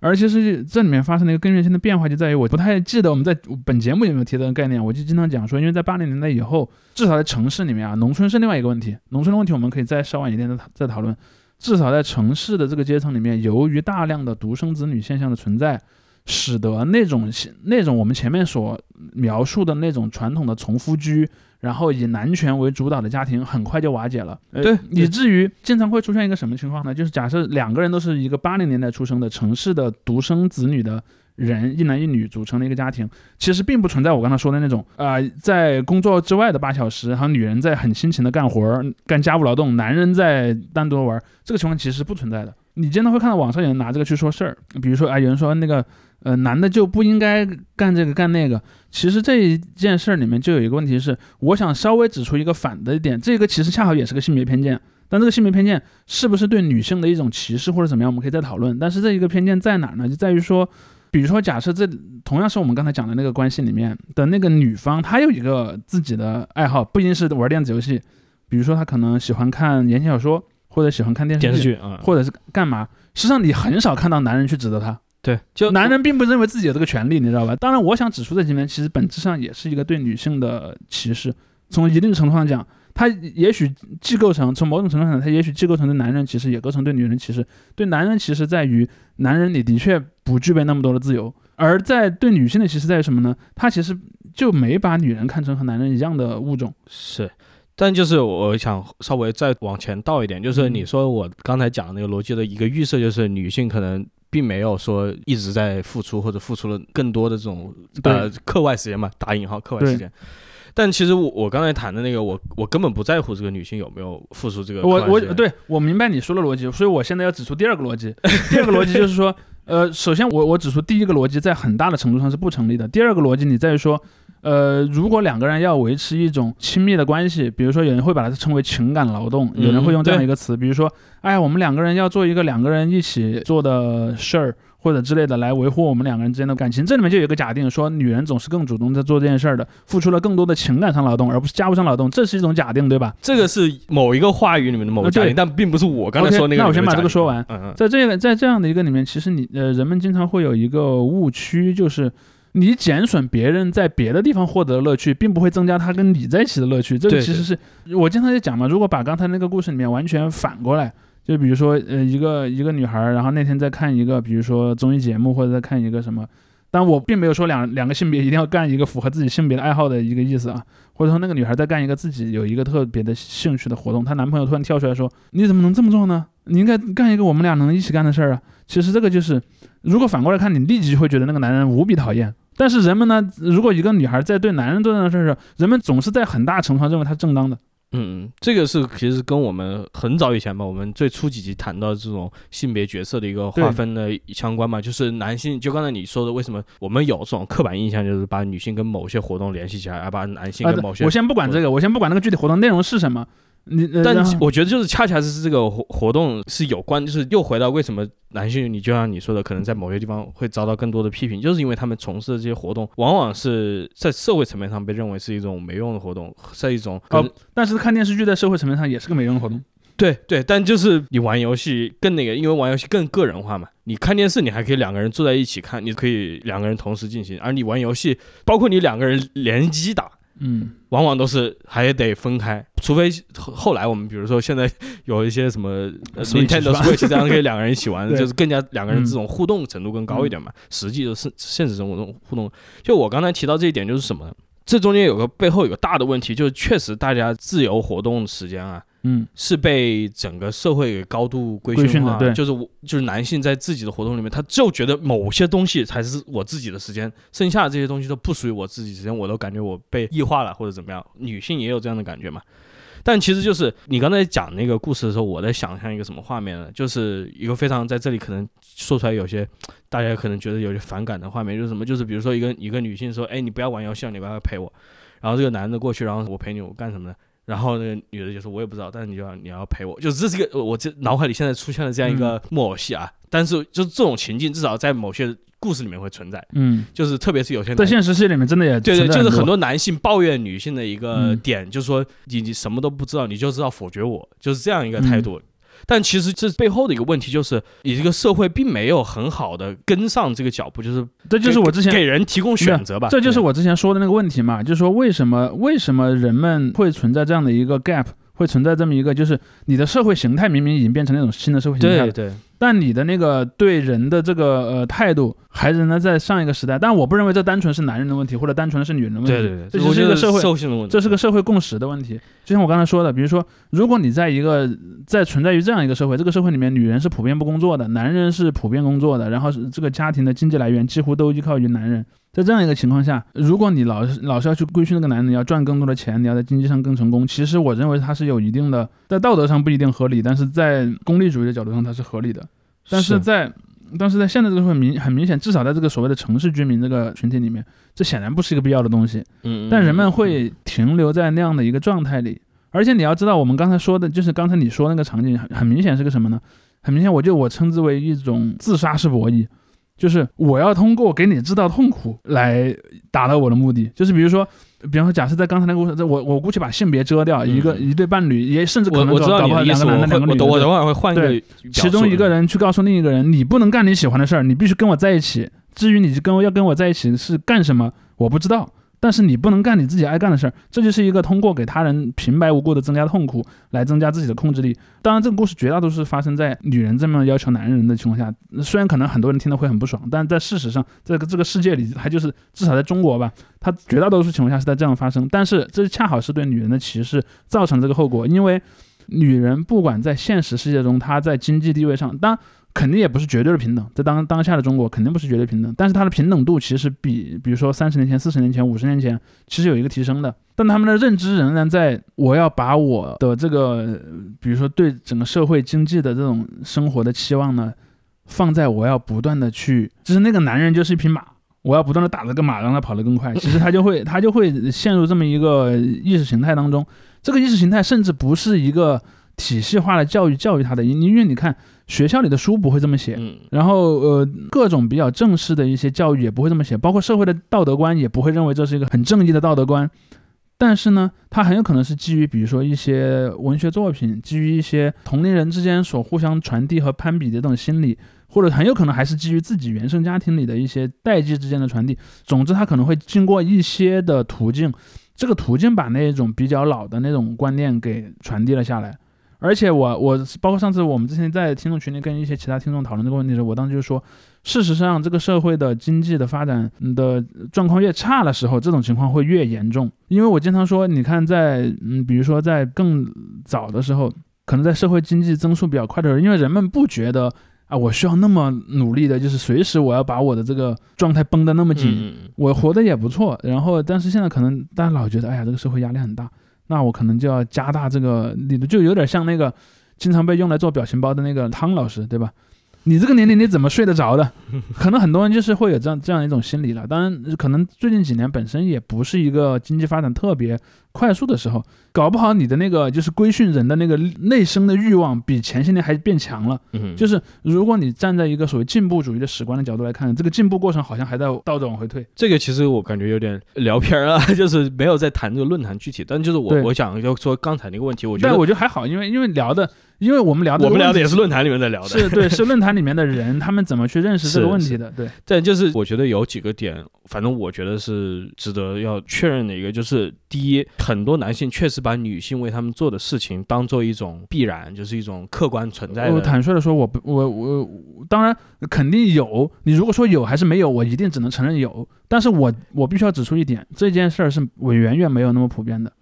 而其实这里面发生的一个根源性的变化，就在于我不太记得我们在本节目有没有提到的概念，我就经常讲说，因为在八零年代以后，至少在城市里面啊，农村是另外一个问题，农村的问题我们可以再稍晚一点再再讨论。至少在城市的这个阶层里面，由于大量的独生子女现象的存在，使得那种那种我们前面所描述的那种传统的从夫居，然后以男权为主导的家庭，很快就瓦解了。呃对以至于经常会出现一个什么情况呢？就是假设两个人都是一个八零年代出生的城市的独生子女的人，一男一女组成的一个家庭，其实并不存在我刚才说的那种啊、呃在工作之外的八小时，然后女人在很辛勤的干活儿、干家务劳动，男人在单独地玩儿，这个情况其实是不存在的。你经常会看到网上有人拿这个去说事儿，比如说啊，有人说那个呃男的就不应该干这个干那个。其实这一件事儿里面就有一个问题是，我想稍微指出一个反的点，这个其实恰好也是个性别偏见。但这个性别偏见是不是对女性的一种歧视或者怎么样，我们可以再讨论。但是这一个偏见在哪儿呢？就在于说，比如说假设这同样是我们刚才讲的那个关系里面的那个女方，她有一个自己的爱好，不一定是玩电子游戏，比如说她可能喜欢看言情小说，或者喜欢看电视电视剧啊，或者是干嘛。实际上你很少看到男人去指责他，对，就男人并不认为自己有这个权利，你知道吧？当然，我想指出这几面其实本质上也是一个对女性的歧视。从一定程度上讲，它也许既构成从某种程度上，它也许既构成对男人歧视，也构成对女人歧视。对男人歧视在于男人你的确不具备那么多的自由，而在对女性的歧视在于什么呢？他其实就没把女人看成和男人一样的物种。是。但就是我想稍微再往前倒一点，就是嗯你说我刚才讲的那个逻辑的一个预设，就是女性可能并没有说一直在付出，或者付出了更多的这种呃课外时间嘛，打引号课外时间。但其实我我刚才谈的那个，我我根本不在乎这个女性有没有付出这个。我我对我明白你说的逻辑，所以我现在要指出第二个逻辑。第二个逻辑就是说，呃，首先我我指出第一个逻辑在很大的程度上是不成立的。第二个逻辑你在于说，呃，如果两个人要维持一种亲密的关系，比如说有人会把它称为情感劳动，有人会用这样一个词，比如说，哎，我们两个人要做一个两个人一起做的事儿。或者之类的来维护我们两个人之间的感情，这里面就有一个假定，说女人总是更主动在做这件事儿的，付出了更多的情感上劳动，而不是家务上劳动，这是一种假定，对吧？这个是某一个话语里面的某个假定，但并不是我刚才说那个。那我先把这个说完。嗯嗯。在这个在这样的一个里面，其实你呃，人们经常会有一个误区，就是你减损别人在别的地方获得的乐趣，并不会增加他跟你在一起的乐趣。这个其实是我经常在讲嘛。如果把刚才那个故事里面完全反过来。就比如说，呃，一个一个女孩，然后那天在看一个，比如说综艺节目，或者在看一个什么，但我并没有说两两个性别一定要干一个符合自己性别的爱好的一个意思啊，或者说那个女孩在干一个自己有一个特别的兴趣的活动，她男朋友突然跳出来说：“你怎么能这么做呢？你应该干一个我们俩能一起干的事儿啊！”其实这个就是，如果反过来看，你立即会觉得那个男人无比讨厌。但是人们呢，如果一个女孩在对男人做这样的事儿时，人们总是在很大程度上认为她正当的。嗯，这个是其实跟我们很早以前吧，我们最初几集谈到这种性别角色的一个划分的相关嘛，就是男性，就刚才你说的，为什么我们有这种刻板印象，就是把女性跟某些活动联系起来，而把男性跟某些……我先不管这个，我先不管那个具体活动内容是什么。你但我觉得就是恰恰是这个活活动是有关，就是又回到为什么男性，你就像你说的，可能在某些地方会遭到更多的批评，就是因为他们从事的这些活动，往往是在社会层面上被认为是一种没用的活动，是一种。哦，但是看电视剧在社会层面上也是个没用的活动。对对，但就是你玩游戏更那个，因为玩游戏更个人化嘛。你看电视，你还可以两个人坐在一起看，你可以两个人同时进行，而你玩游戏，包括你两个人联机打。嗯，往往都是还得分开，除非后来我们比如说现在 有一些什么 Nintendo Switch 这样可以两个人一起玩，就是更加两个人这种互动程度更高一点嘛。实际的是现实生活中互动，就我刚才提到这一点就是什么呢？这中间有个背后有个大的问题，就是确实大家自由活动时间啊。嗯，是被整个社会给高度规训的，对，就是我就是男性在自己的活动里面，他就觉得某些东西才是我自己的时间，剩下的这些东西都不属于我自己时间，我都感觉我被异化了或者怎么样。女性也有这样的感觉嘛？但其实就是你刚才讲那个故事的时候，我在想象一个什么画面呢？就是一个非常在这里可能说出来有些大家可能觉得有些反感的画面，就是什么？就是比如说一个一个女性说：“哎，你不要玩游戏了，你不要陪我。”然后这个男的过去，然后我陪你，我干什么呢？然后那个女的就说：“我也不知道，但是你就要你要陪我，就这是一个我这脑海里现在出现了这样一个木偶戏啊。但是就是这种情境，至少在某些故事里面会存在。嗯，就是特别是有些在现实世界里面真的也对对，就是很多男性抱怨女性的一个点，就是说你你什么都不知道，你就知道否决我，就是这样一个态度。”但其实这背后的一个问题就是，你这个社会并没有很好的跟上这个脚步，就是这就是我之前给人提供选择吧，这就是我之前说的那个问题嘛，就是说为什么为什么人们会存在这样的一个 gap，会存在这么一个，就是你的社会形态明明已经变成那种新的社会形态了，对对。但你的那个对人的这个呃态度，还仍然在上一个时代。但我不认为这单纯是男人的问题，或者单纯的是女人的问题。对对对，这是一个社会，这是个社会共识的问题。就像我刚才说的，比如说，如果你在一个在存在于这样一个社会，这个社会里面女人是普遍不工作的，男人是普遍工作的，然后这个家庭的经济来源几乎都依靠于男人。在这样一个情况下，如果你老是老是要去规训那个男人，你要赚更多的钱，你要在经济上更成功，其实我认为他是有一定的，在道德上不一定合理，但是在功利主义的角度上它是合理的。但是在但是在现在这个会明很明显，至少在这个所谓的城市居民这个群体里面，这显然不是一个必要的东西。嗯，但人们会停留在那样的一个状态里，而且你要知道，我们刚才说的就是刚才你说那个场景，很很明显是个什么呢？很明显，我就我称之为一种自杀式博弈。就是我要通过给你制造痛苦来达到我的目的，就是比如说，比方说，假设在刚才那个故事，我我估计把性别遮掉，一个一对伴侣，也甚至可能我知道两个男的两个女的，我等会儿会换一个，其中一个人去告诉另一个人，你不能干你喜欢的事儿，你必须跟我在一起。至于你跟要跟我在一起是干什么，我不知道。但是你不能干你自己爱干的事儿，这就是一个通过给他人平白无故的增加痛苦来增加自己的控制力。当然，这个故事绝大多数发生在女人这么要求男人的情况下。虽然可能很多人听得会很不爽，但在事实上，这个这个世界里，还就是至少在中国吧，它绝大多数情况下是在这样发生。但是这恰好是对女人的歧视造成这个后果，因为女人不管在现实世界中，她在经济地位上，当肯定也不是绝对的平等，在当当下的中国肯定不是绝对平等，但是它的平等度其实比，比如说三十年前、四十年前、五十年前，其实有一个提升的。但他们的认知仍然在，我要把我的这个，比如说对整个社会经济的这种生活的期望呢，放在我要不断的去，就是那个男人就是一匹马，我要不断的打这个马，让他跑得更快。其实他就会他就会陷入这么一个意识形态当中。这个意识形态甚至不是一个体系化的教育教育他的，因因为你看学校里的书不会这么写，嗯然后呃各种比较正式的一些教育也不会这么写，包括社会的道德观也不会认为这是一个很正义的道德观。但是呢，它很有可能是基于比如说一些文学作品，基于一些同龄人之间所互相传递和攀比的这种心理，或者很有可能还是基于自己原生家庭里的一些代际之间的传递。总之，它可能会经过一些的途径，这个途径把那种比较老的那种观念给传递了下来。而且我我包括上次我们之前在听众群里跟一些其他听众讨论这个问题的时候，我当时就说，事实上这个社会的经济的发展的状况越差的时候，这种情况会越严重。因为我经常说，你看在嗯，比如说在更早的时候，可能在社会经济增速比较快的时候，因为人们不觉得啊，我需要那么努力的，就是随时我要把我的这个状态绷得那么紧，我活得也不错，然后但是现在可能大家老觉得，哎呀，这个社会压力很大，那我可能就要加大这个力度，就有点像那个经常被用来做表情包的那个汤老师，对吧？你这个年龄你怎么睡得着的？可能很多人就是会有这样这样一种心理了。当然，可能最近几年本身也不是一个经济发展特别快速的时候，搞不好你的那个就是规训人的那个内生的欲望比前些年还变强了。嗯，就是如果你站在一个所谓进步主义的史观的角度来看，这个进步过程好像还在倒着往回退。这个其实我感觉有点聊偏了，就是没有在谈这个论坛具体，但就是我我想要说刚才那个问题，我觉但得我觉得还好，因为因为聊的，因为我们聊的我们聊的也是是论坛里面在聊的，是对是论坛里面的人，他们怎么去认识这个 问题的？对，但就是我觉得有几个点，反正我觉得是值得要确认的一个，就是第一，很多男性确实把女性为他们做的事情当做一种必然，就是一种客观存在我。坦率的说，我不我我我当然肯定有，你如果说有还是没有，我一定只能承认有。但是我我必须要指出一点，这件事儿是我远远没有那么普遍的，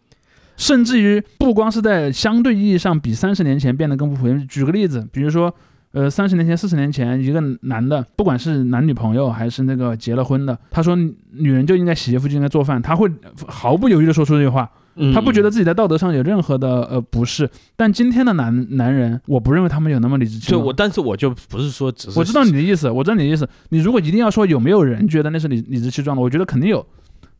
甚至于不光是在相对意义上比三十年前变得更不普遍。举个例子，比如说。呃，三十年前、四十年前，一个男的，不管是男女朋友还是那个结了婚的，他说女人就应该洗衣服，就应该做饭，他会毫不犹豫的说出这句话。嗯他不觉得自己在道德上有任何的呃不适，但今天的男男人，我不认为他们有那么理直气壮。就我，但是我就不是说只是我知道你的意思，我知道你的意思。你如果一定要说有没有人觉得那是理理直气壮的，我觉得肯定有。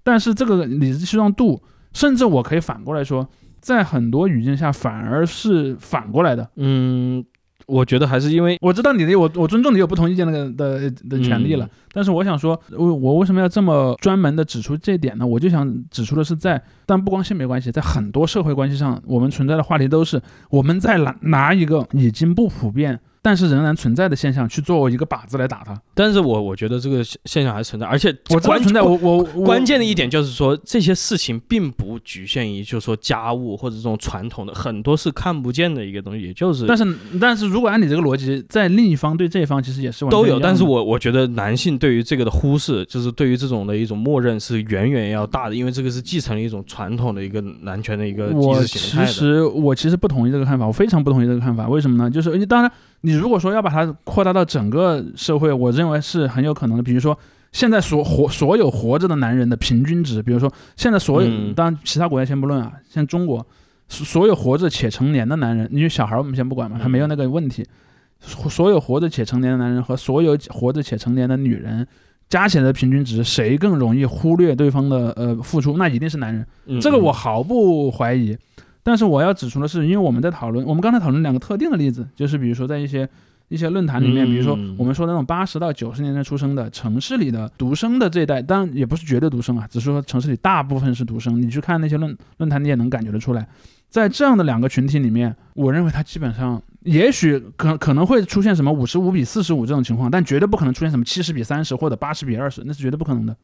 但是这个理直气壮度，甚至我可以反过来说，在很多语境下反而是反过来的。嗯，我觉得还是因为我知道你的，我我尊重你有不同意见的的的权利了。嗯但是我想说，我我为什么要这么专门的指出这一点呢？我就想指出的是在，但不光性别关系，在很多社会关系上，我们存在的话题都是我们在拿拿一个已经不普遍，但是仍然存在的现象去做一个靶子来打它。但是我我觉得这个现现象还存在，而且我关存在，我我我关键的一点就是说，这些事情并不局限于就是说家务或者这种传统的，很多是看不见的一个东西，也就是但是但是如果按你这个逻辑，在另一方对这一方其实也是都有。但是我我觉得男性对于这个的忽视，就是对于这种的一种默认是远远要大的，因为这个是继承了一种传统的一个男权的一个意我识形态。其实我其实不同意这个看法，我非常不同意这个看法。为什么呢？就是当然，你如果说要把它扩大到整个社会，我认为是很有可能的。比如说，现在所活所有活着的男人的平均值，比如说现在所有，嗯当然其他国家先不论啊，像中国所所有活着且成年的男人，因为小孩我们先不管嘛，他没有那个问题。所所有活着且成年的男人和所有活着且成年的女人。加起来的平均值，谁更容易忽略对方的呃付出？那一定是男人。嗯这个我毫不怀疑。但是我要指出的是，因为我们在讨论，我们刚才讨论两个特定的例子，就是比如说在一些一些论坛里面，嗯比如说我们说那种八十到九十年代出生的城市里的独生的这一代，当然也不是绝对独生啊，只是说城市里大部分是独生。你去看那些论论坛，你也能感觉得出来，在这样的两个群体里面，我认为他基本上，也许可可能会出现什么五十五比四十五这种情况，但绝对不可能出现什么七十比三十或者八十比二十，那是绝对不可能的。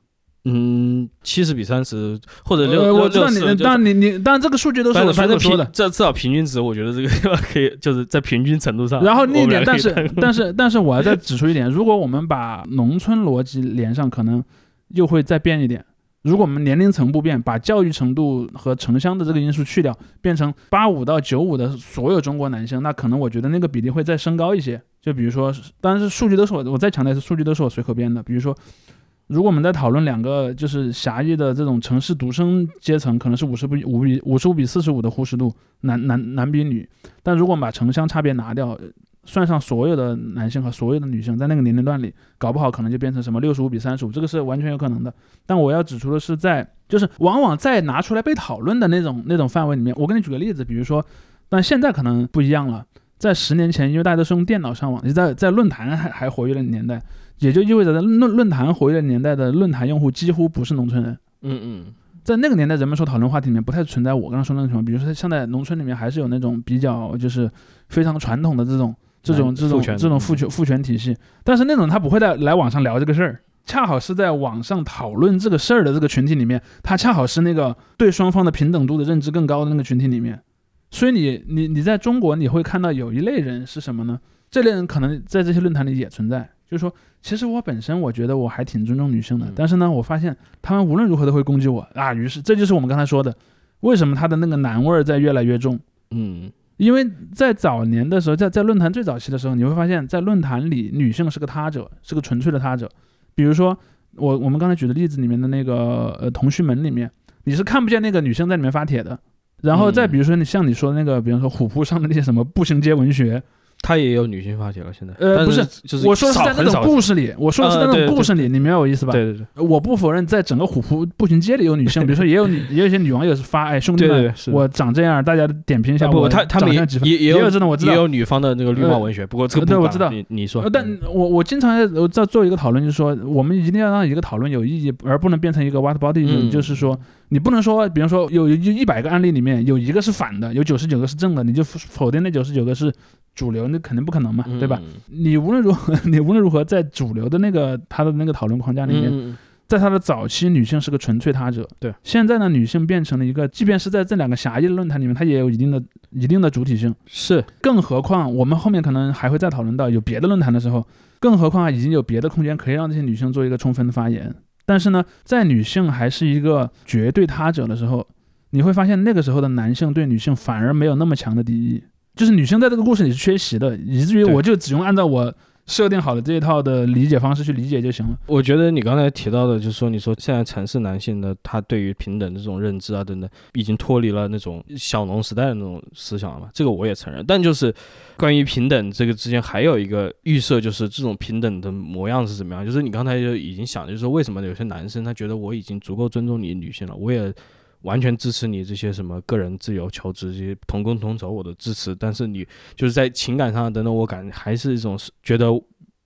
嗯，七十比三十或者六，呃，我知道你，60就但你你，但这个数据都是我反正说的。这至少平均值，我觉得这个可以就是在平均程度上。然后另一点，但是但是但是我要再指出一点，如果我们把农村逻辑连上，可能又会再变一点。如果我们年龄层不变，把教育程度和城乡的这个因素去掉，变成八五到九五的所有中国男性，那可能我觉得那个比例会再升高一些。就比如说，当然是数据都是我我再强调一次，数据都是我随口编的。比如说，如果我们在讨论两个就是狭义的这种城市独生阶层，可能是五十比五比五十五比四十五的忽视度，男男男比女。但如果我们把城乡差别拿掉，算上所有的男性和所有的女性，在那个年龄段里，搞不好可能就变成什么六十五比三十五，这个是完全有可能的。但我要指出的是在，就是往往在拿出来被讨论的那种那种范围里面，我给你举个例子，比如说，但现在可能不一样了。在十年前，因为大家都是用电脑上网，你在在论坛还还活跃的年代，也就意味着在论论坛活跃的年代的论坛用户几乎不是农村人。嗯嗯，在那个年代，人们说讨论话题里面不太存在我刚刚说那种情况，比如说像在农村里面，还是有那种比较就是非常传统的这种这种这种这种父权父权体系，但是那种他不会在来网上聊这个事儿，恰好是在网上讨论这个事儿的这个群体里面，他恰好是那个对双方的平等度的认知更高的那个群体里面。所以你你你在中国你会看到有一类人是什么呢？这类人可能在这些论坛里也存在，就是说，其实我本身我觉得我还挺尊重女性的，但是呢，我发现他们无论如何都会攻击我啊。于是这就是我们刚才说的，为什么他的那个男味儿在越来越重？嗯，因为在早年的时候，在在论坛最早期的时候，你会发现在论坛里女性是个他者，是个纯粹的他者。比如说我我们刚才举的例子里面的那个呃同须门里面，你是看不见那个女生在里面发帖的。然后再比如说，你像你说的那个，比如说虎扑上的那些什么步行街文学，它也有女性发帖了。现在呃不是，就是我说的是在那种故事里，我说的是在那种故事里，你明白我意思吧？对对对，我不否认在整个虎扑步行街里有女性，比如说也有女，也有一些女网友是发，哎兄弟们，我长这样，大家点评一下我。不，他他们也也有这种，我知道也有女方的那个绿帽文学。不过这个对我知道，你你说，但我我经常我在做一个讨论，就是说我们一定要让一个讨论有意义，而不能变成一个 what body，就是说。你不能说，比方说有一一百个案例里面有一个是反的，有九十九个是正的，你就否定那九十九个是主流，那肯定不可能嘛，对吧？你无论如何，你无论如何在主流的那个他的那个讨论框架里面，在他的早期，女性是个纯粹他者，对。现在呢，女性变成了一个，即便是在这两个狭义的论坛里面，它也有一定的一定的主体性，是。更何况我们后面可能还会再讨论到有别的论坛的时候，更何况已经有别的空间可以让这些女性做一个充分的发言。但是呢，在女性还是一个绝对他者的时候，你会发现那个时候的男性对女性反而没有那么强的敌意，就是女性在这个故事里是缺席的，以至于我就只用按照我。设定好的这一套的理解方式去理解就行了。我觉得你刚才提到的，就是说，你说现在城市男性的他对于平等的这种认知啊等等，已经脱离了那种小农时代的那种思想了嘛？这个我也承认。但就是关于平等这个之间还有一个预设，就是这种平等的模样是怎么样？就是你刚才就已经想，就是说为什么有些男生他觉得我已经足够尊重你女性了，我也。完全支持你这些什么个人自由、求职这些同工同酬，我都支持。但是你就是在情感上等等，我感还是一种觉得，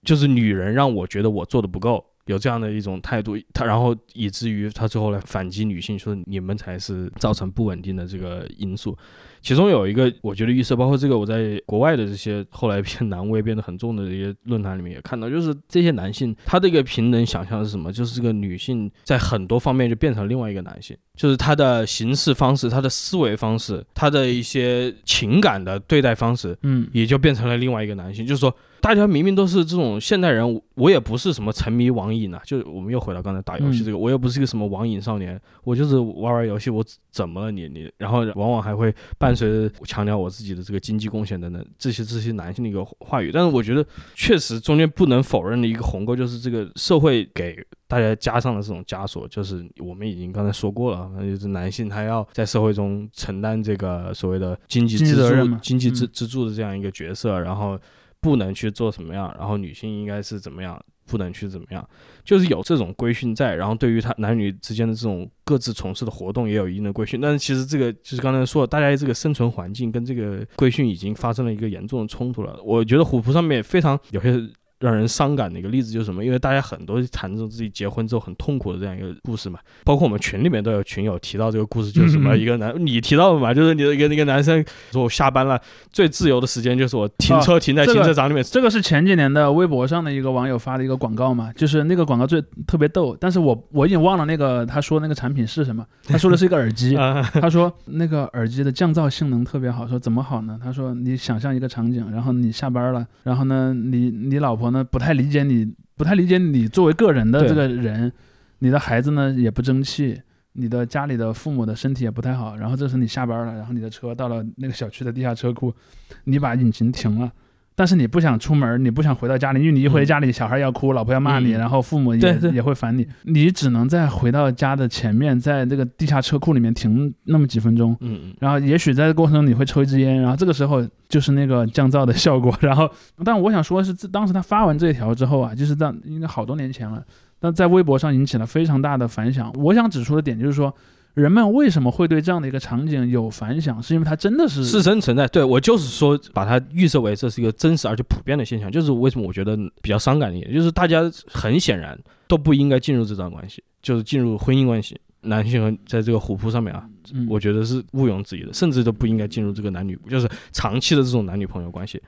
就是女人让我觉得我做的不够，有这样的一种态度。他然后以至于他最后来反击女性，说你们才是造成不稳定的这个因素。其中有一个，我觉得预设，包括这个，我在国外的这些后来变男味变得很重的这些论坛里面也看到，就是这些男性他的一个平等想象是什么？就是这个女性在很多方面就变成另外一个男性，就是他的行事方式、他的思维方式、他的一些情感的对待方式，嗯，也就变成了另外一个男性，就是说。大家明明都是这种现代人，我也不是什么沉迷网瘾啊，就是我们又回到刚才打游戏这个，我又不是一个什么网瘾少年，我就是玩玩游戏，我怎么了你你？然后往往还会伴随着强调我自己的这个经济贡献等等这些这些男性的一个话语，但是我觉得确实中间不能否认的一个鸿沟就是这个社会给大家加上了这种枷锁，就是我们已经刚才说过了，那就是男性他要在社会中承担这个所谓的经济支柱、经济支支柱的这样一个角色，然后。不能去做什么样，然后女性应该是怎么样，不能去怎么样，就是有这种规训在。然后对于他男女之间的这种各自从事的活动也有一定的规训。但是其实这个就是刚才说，大家这个生存环境跟这个规训已经发生了一个严重的冲突了。我觉得虎扑上面非常有些。让人伤感的一个例子就是什么？因为大家很多谈着自己结婚之后很痛苦的这样一个故事嘛，包括我们群里面都有群友提到这个故事，就是什么一个男，你提到的嘛，就是你的一个那个男生说，我下班了最自由的时间就是我停车停在停车场里面。这个是前几年的微博上的一个网友发的一个广告嘛，就是那个广告最特别逗，但是我我已经忘了那个他说那个产品是什么，他说的是一个耳机，他说那个耳机的降噪性能特别好，说怎么好呢？他说你想象一个场景，然后你下班了，然后呢你你老婆。呢不太理解你，不太理解你作为个人的这个人，你的孩子呢也不争气，你的家里的父母的身体也不太好。然后这时你下班了，然后你的车到了那个小区的地下车库，你把引擎停了，但是你不想出门，你不想回到家里，因为你一回嗯家里，小孩要哭，老婆要骂你，嗯然后父母也也会烦你，你只能在回到家的前面，在这个地下车库里面停那么几分钟，嗯嗯然后也许在这过程中你会抽一支烟，然后这个时候就是那个降噪的效果。然后，但我想说的是，自当时他发完这一条之后啊，就是在应该好多年前了，但在微博上引起了非常大的反响。我想指出的点就是说，人们为什么会对这样的一个场景有反响，是因为它真的是是真存在。对我就是说，把它预设为这是一个真实而且普遍的现象，就是为什么我觉得比较伤感的一点，就是大家很显然都不应该进入这段关系，就是进入婚姻关系。男性和在这个虎扑上面啊，嗯我觉得是毋庸置疑的，甚至都不应该进入这个男女，就是长期的这种男女朋友关系。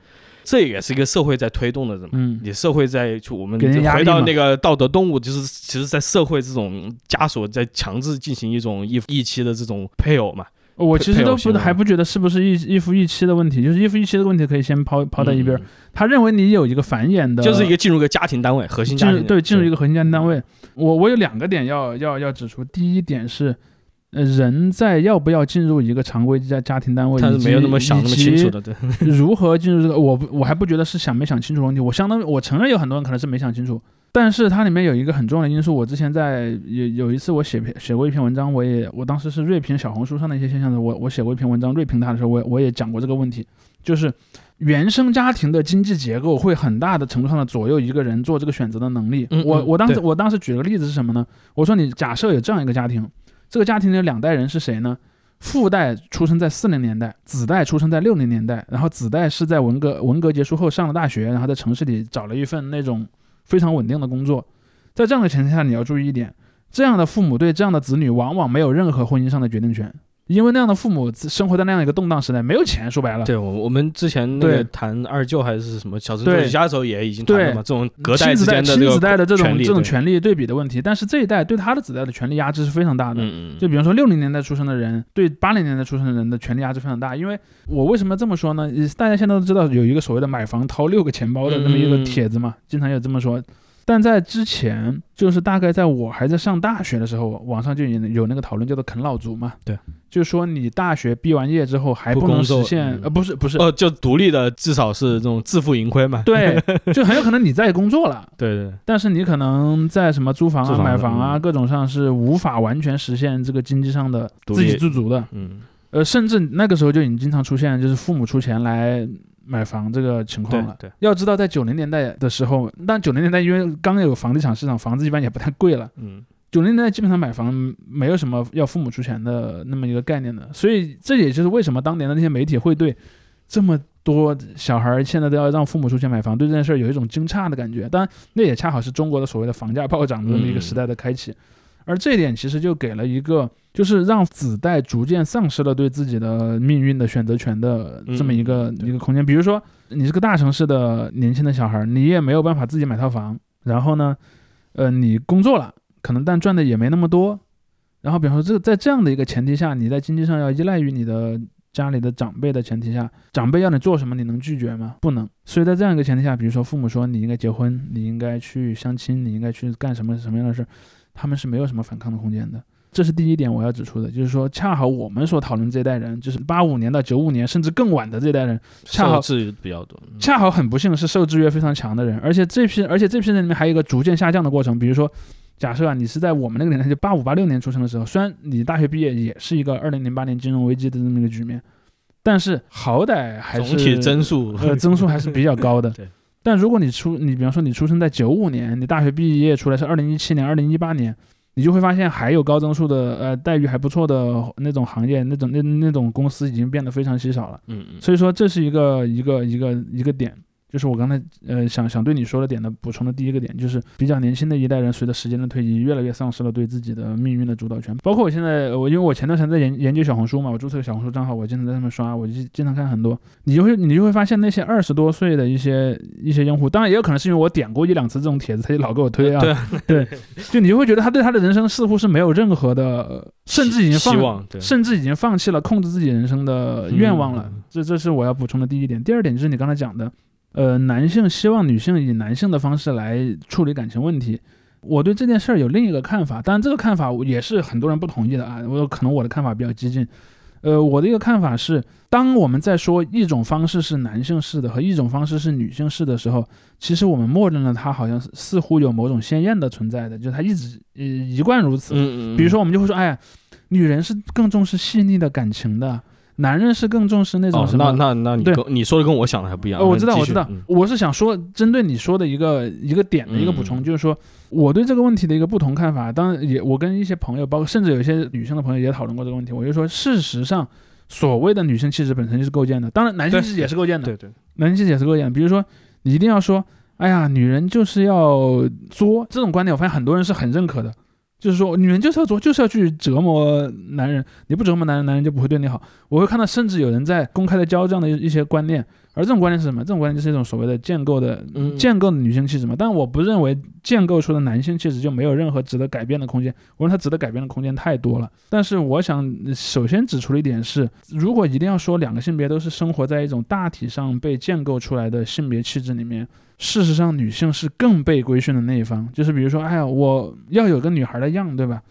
这也是一个社会在推动的，怎么？嗯你社会在就我们回到那个道德动物，就是其实，在社会这种枷锁在强制进行一种一夫一妻的这种配偶嘛，我其实都不还不觉得是不是一一夫一妻的问题，就是一夫一妻的问题可以先抛抛在一边。嗯他认为你有一个繁衍的，就是一个进入一个家庭单位，核心家庭对进入一个核心家庭单位。我我有两个点要要要指出，第一点是。呃，人在要不要进入一个常规家家庭单位，他是没有那么想那么清楚的，对，如何进入这个，我不我还不觉得是想没想清楚的问题。我相当于我承认有很多人可能是没想清楚，但是它里面有一个很重要的因素。我之前在有有一次我写篇写过一篇文章，我也我当时是锐评小红书上的一些现象的，我我写过一篇文章锐评它的时候，我我也讲过这个问题，就是原生家庭的经济结构会很大的程度上的左右一个人做这个选择的能力。嗯嗯我我当时我当时举了个例子是什么呢？我说你假设有这样一个家庭，这个家庭的两代人是谁呢？父代出生在四零年代，子代出生在六零年代，然后子代是在文革文革结束后上了大学，然后在城市里找了一份那种非常稳定的工作。在这样的前提下，你要注意一点，这样的父母对这样的子女往往没有任何婚姻上的决定权，因为那样的父母生活在那样一个动荡时代，没有钱，说白了。对，我我们之前那个谈二舅还是什么小城对九几家的时候也已经谈了嘛，这种隔代亲子代亲之间的这个子代的这种这种权利对比的问题，但是这一代对他的子代的权利压制是非常大的。嗯嗯，就比方说六零年代出生的人对八零年代出生的人的权利压制非常大，因为我为什么这么说呢？呃大家现在都知道有一个所谓的买房掏六个钱包的那么一个嗯帖子嘛，经常有这么说。但在之前，就是大概在我还在上大学的时候，网上就已经有那个讨论叫做啃老族嘛，对，就是说你大学毕完业之后还不能实现，嗯呃，不是不是，呃，就独立的，至少是这种自负盈亏嘛。对，就很有可能你在工作了，对对，但是你可能在什么租房啊、房买房啊嗯各种上是无法完全实现这个经济上的自给自足的。嗯呃，甚至那个时候就已经经常出现，就是父母出钱来买房这个情况了。对对，要知道，在九零年代的时候，但九零年代因为刚有房地产市场，房子一般也不太贵了。嗯九零年代基本上买房没有什么要父母出钱的那么一个概念的，所以这也就是为什么当年的那些媒体会对这么多小孩儿现在都要让父母出钱买房，对这件事儿有一种惊诧的感觉。当然，那也恰好是中国的所谓的房价暴涨的这么一个时代的开启。而这一点其实就给了一个，就是让子代逐渐丧失了对自己的命运的选择权的这么一个、嗯一个空间。比如说，你是个大城市的年轻的小孩儿，你也没有办法自己买套房，然后呢，呃，你工作了，可能但赚的也没那么多。然后，比方说，这个在这样的一个前提下，你在经济上要依赖于你的家里的长辈的前提下，长辈要你做什么，你能拒绝吗？不能。所以在这样一个前提下，比如说父母说你应该结婚，你应该去相亲，你应该去干什么什么样的事儿，他们是没有什么反抗的空间的。这是第一点我要指出的，就是说，恰好我们所讨论这一代人，就是八五年到九五年甚至更晚的这一代人，恰好受制比较多。嗯恰好很不幸是受制约非常强的人，而且这批而且这批人里面还有一个逐渐下降的过程。比如说，假设啊，你是在我们那个年代，就八五八六年出生的时候，虽然你大学毕业也是一个二零零八年金融危机的这么一个局面，但是好歹还是总体增速呃增速还是比较高的。对。但如果你出你比方说你出生在九五年，你大学毕业出来是二零一七年、二零一八年，你就会发现还有高增速的呃待遇还不错的那种行业，那种那那种公司已经变得非常稀少了。嗯嗯，所以说这是一个一个一个一个点，就是我刚才呃想想对你说的点的补充的第一个点，就是比较年轻的一代人随着时间的推移，越来越丧失了对自己的命运的主导权。包括我现在我因为我前段时间在研研究小红书嘛，我注册个小红书账号，我经常在上面刷，我就经常看很多，你就会你就会发现那些二十多岁的一些一些用户，当然也有可能是因为我点过一两次这种帖子，他就老给我推啊，对 对，就你就会觉得他对他的人生似乎是没有任何的，呃甚至已经放希望，甚至已经放弃了控制自己人生的愿望了。嗯这这是我要补充的第一点。第二点就是你刚才讲的，呃，男性希望女性以男性的方式来处理感情问题。我对这件事儿有另一个看法，当然这个看法也是很多人不同意的啊。我可能我的看法比较激进，呃，我的一个看法是，当我们在说一种方式是男性式的和一种方式是女性式的时候，其实我们默认了它好像是似乎有某种鲜艳的存在的，就是它一直呃一贯如此。嗯嗯，比如说，我们就会说，哎呀，女人是更重视细腻的感情的，男人是更重视那种哦，什么。那那那你跟你说的跟我想的还不一样。哦，我知道，我知道嗯，我是想说，针对你说的一个一个点的一个补充，嗯就是说我对这个问题的一个不同看法。当然也，我跟一些朋友，包括甚至有一些女生的朋友也讨论过这个问题。我就说，事实上，所谓的女性气质本身就是构建的，当然男性气质也是构建的，对对，男性气质也是构建的。比如说，你一定要说，哎呀，女人就是要作，这种观点，我发现很多人是很认可的。就是说，女人就是要做，就是要去折磨男人。你不折磨男人，男人就不会对你好。我会看到，甚至有人在公开的教这样的一些观念，而这种观念是什么？这种观念就是一种所谓的建构的、嗯建构的女性气质嘛。但我不认为建构出的男性气质就没有任何值得改变的空间。我认为它值得改变的空间太多了。但是我想首先指出的一点是，如果一定要说两个性别都是生活在一种大体上被建构出来的性别气质里面，事实上女性是更被规训的那一方。就是比如说，哎呀，我要有个女孩的样，对吧？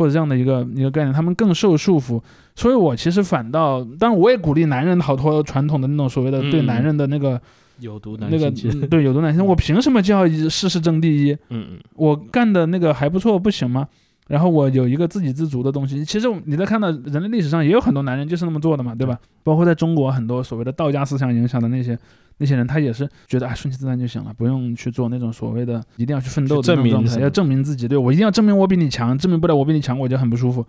或者这样的一个一个概念，他们更受束缚。所以我其实反倒，当然我也鼓励男人逃脱传统的那种所谓的对嗯男人的那个、有毒男那个性气质嗯 对有毒男性，我凭什么就要事事争第一？嗯嗯我干的那个还不错，不行吗？然后我有一个自给自足的东西。其实你在看到人类历史上也有很多男人就是那么做的嘛，对吧？包括在中国很多所谓的道家思想影响的那些那些人，他也是觉得啊顺其自然就行了，不用去做那种所谓的一定要去奋斗的状态，要证明自己。对我一定要证明我比你强，证明不了我比你强，我就很不舒服。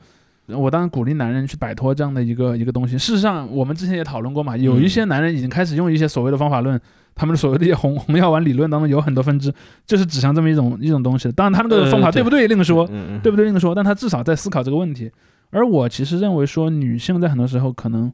我当然鼓励男人去摆脱这样的一个一个东西。事实上，我们之前也讨论过嘛，有一些男人已经开始用一些所谓的方法论，他们的所谓的一些红红药丸理论当中有很多分支，就是指向这么一种一种东西。当然，他那个方法呃对不对另说，对不对另说，但他至少在思考这个问题。而我其实认为说，女性在很多时候可能，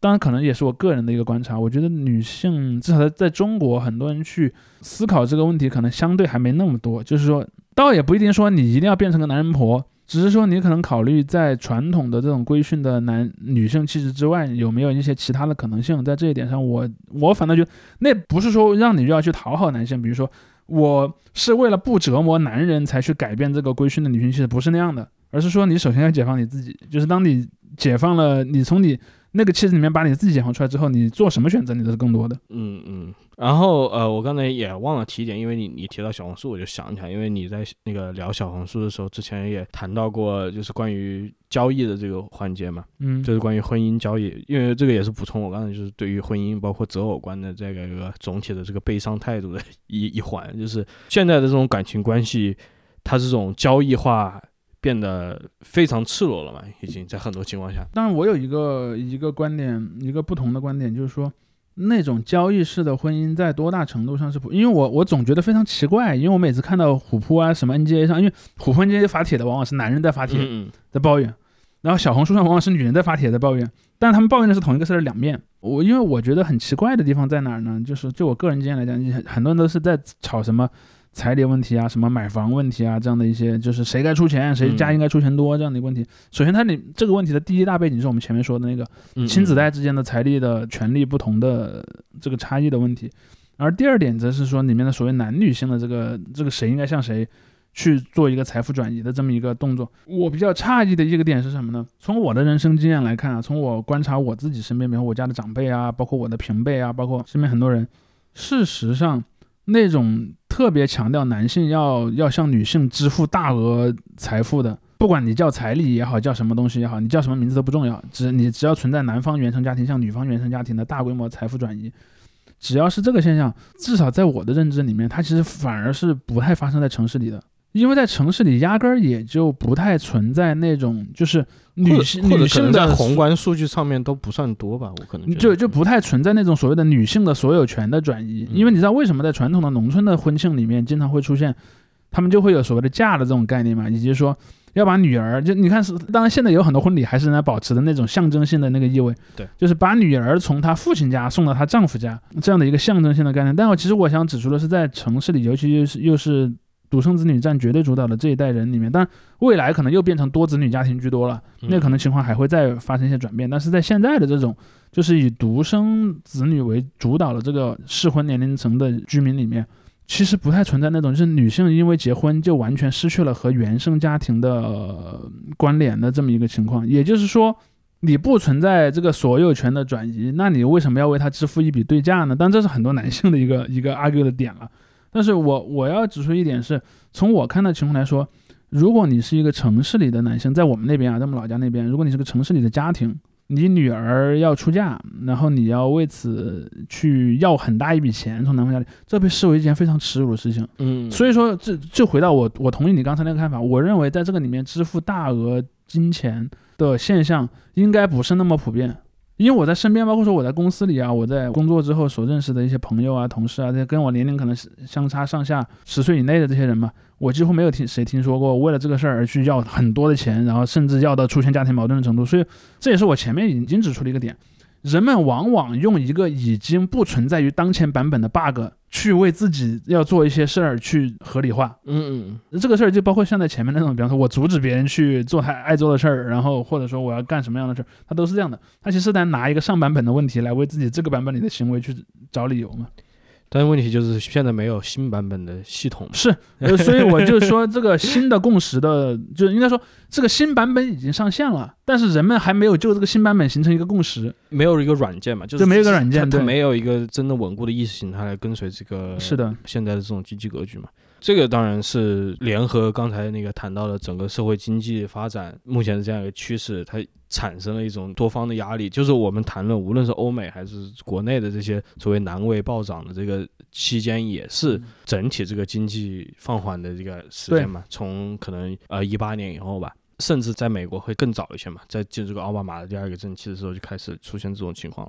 当然可能也是我个人的一个观察，我觉得女性至少在在中国，很多人去思考这个问题，可能相对还没那么多。就是说，倒也不一定说你一定要变成个男人婆，只是说你可能考虑在传统的这种规训的男女性气质之外，有没有一些其他的可能性？在这一点上我，我反倒觉得那不是说让你要去讨好男性，比如说我是为了不折磨男人才去改变这个规训的女性气质，不是那样的，而是说你首先要解放你自己，就是当你解放了，你从你那个气质里面把你自己解放出来之后，你做什么选择，你都是更多的。嗯嗯，然后呃，我刚才也忘了提一点，因为你你提到小红书，我就想起来，因为你在那个聊小红书的时候，之前也谈到过，就是关于交易的这个环节嘛，嗯，就是关于婚姻交易，因为这个也是补充我刚才就是对于婚姻包括择偶观的这个一个总体的这个悲伤态度的 一一环，就是现在的这种感情关系，它这种交易化变得非常赤裸了嘛，已经在很多情况下，当然，我有一个一个观点，一个不同的观点，就是说，那种交易式的婚姻在多大程度上是普？因为我我总觉得非常奇怪，因为我每次看到虎扑啊什么 NGA 上，因为虎扑 NGA 发帖的往往是男人在发帖，在抱怨，然后小红书上往往是女人在发帖在抱怨，但是他们抱怨的是同一个事儿的两面。我因为我觉得很奇怪的地方在哪儿呢？就是就我个人经验来讲，很很多人都是在吵什么彩礼问题啊，什么买房问题啊，这样的一些，就是谁该出钱，谁家应该出钱多这样的一个问题。首先，它里这个问题的第一大背景是我们前面说的那个嗯，亲子代之间的财力的权利不同的这个差异的问题，而第二点则是说里面的所谓男女性的这个这个谁应该向谁去做一个财富转移的这么一个动作。我比较诧异的一个点是什么呢？从我的人生经验来看啊，从我观察我自己身边，比如我家的长辈啊，包括我的平辈啊，包括身边很多人，事实上那种特别强调男性要要向女性支付大额财富的，不管你叫彩礼也好，叫什么东西也好，你叫什么名字都不重要，只你只要存在男方原生家庭向女方原生家庭的大规模财富转移，只要是这个现象，至少在我的认知里面，它其实反而是不太发生在城市里的。因为在城市里，压根儿也就不太存在那种就是女性女性在宏观数据上面都不算多吧，我可能就就不太存在那种所谓的女性的所有权的转移，嗯因为你知道为什么在传统的农村的婚庆里面经常会出现，他们就会有所谓的嫁的这种概念嘛，以及说要把女儿，就你看是，当然现在有很多婚礼还是仍然保持的那种象征性的那个意味，对，就是把女儿从她父亲家送到她丈夫家这样的一个象征性的概念。但我其实我想指出的是，在城市里，尤其又是又是独生子女占绝对主导的这一代人里面，但未来可能又变成多子女家庭居多了。嗯那可能情况还会再发生一些转变，但是在现在的这种就是以独生子女为主导的这个适婚年龄层的居民里面，其实不太存在那种就是女性因为结婚就完全失去了和原生家庭的、呃关联的这么一个情况。也就是说，你不存在这个所有权的转移，那你为什么要为他支付一笔对价呢？但这是很多男性的一个一个 argue 的点了。但是我我要指出一点是，从我看的情况来说，如果你是一个城市里的男性，在我们那边啊，在我们老家那边，如果你是个城市里的家庭，你女儿要出嫁，然后你要为此去要很大一笔钱从男方家里，这被视为一件非常耻辱的事情。嗯，所以说，这就回到我，我同意你刚才那个看法。我认为在这个里面支付大额金钱的现象应该不是那么普遍，因为我在身边，包括说我在公司里啊，我在工作之后所认识的一些朋友啊、同事啊，这些跟我年龄可能是相差上下十岁以内的这些人嘛，我几乎没有听谁听说过为了这个事儿而去要很多的钱，然后甚至要到出现家庭矛盾的程度。所以这也是我前面已经指出的一个点。人们往往用一个已经不存在于当前版本的 bug 去为自己要做一些事儿去合理化。嗯嗯这个事儿就包括像在前面那种，比方说我阻止别人去做他爱做的事儿，然后或者说我要干什么样的事儿，他都是这样的。他其实在拿一个上版本的问题来为自己这个版本里的行为去找理由嘛。但是问题就是现在没有新版本的系统，是，呃，所以我就说这个新的共识的，就是应该说这个新版本已经上线了，但是人们还没有就这个新版本形成一个共识。没有一个软件嘛，就是就没有一个软件它它没有一个真的稳固的意识形态来跟随这个是的，现在的这种经济格局嘛。这个当然是联合刚才那个谈到的整个社会经济发展目前的这样一个趋势，它产生了一种多方的压力。就是我们谈论无论是欧美还是国内的这些所谓难位暴涨的这个期间，也是嗯整体这个经济放缓的这个时间嘛。从可能呃一八年以后吧，甚至在美国会更早一些嘛，在进这个奥巴马的第二个任期的时候就开始出现这种情况。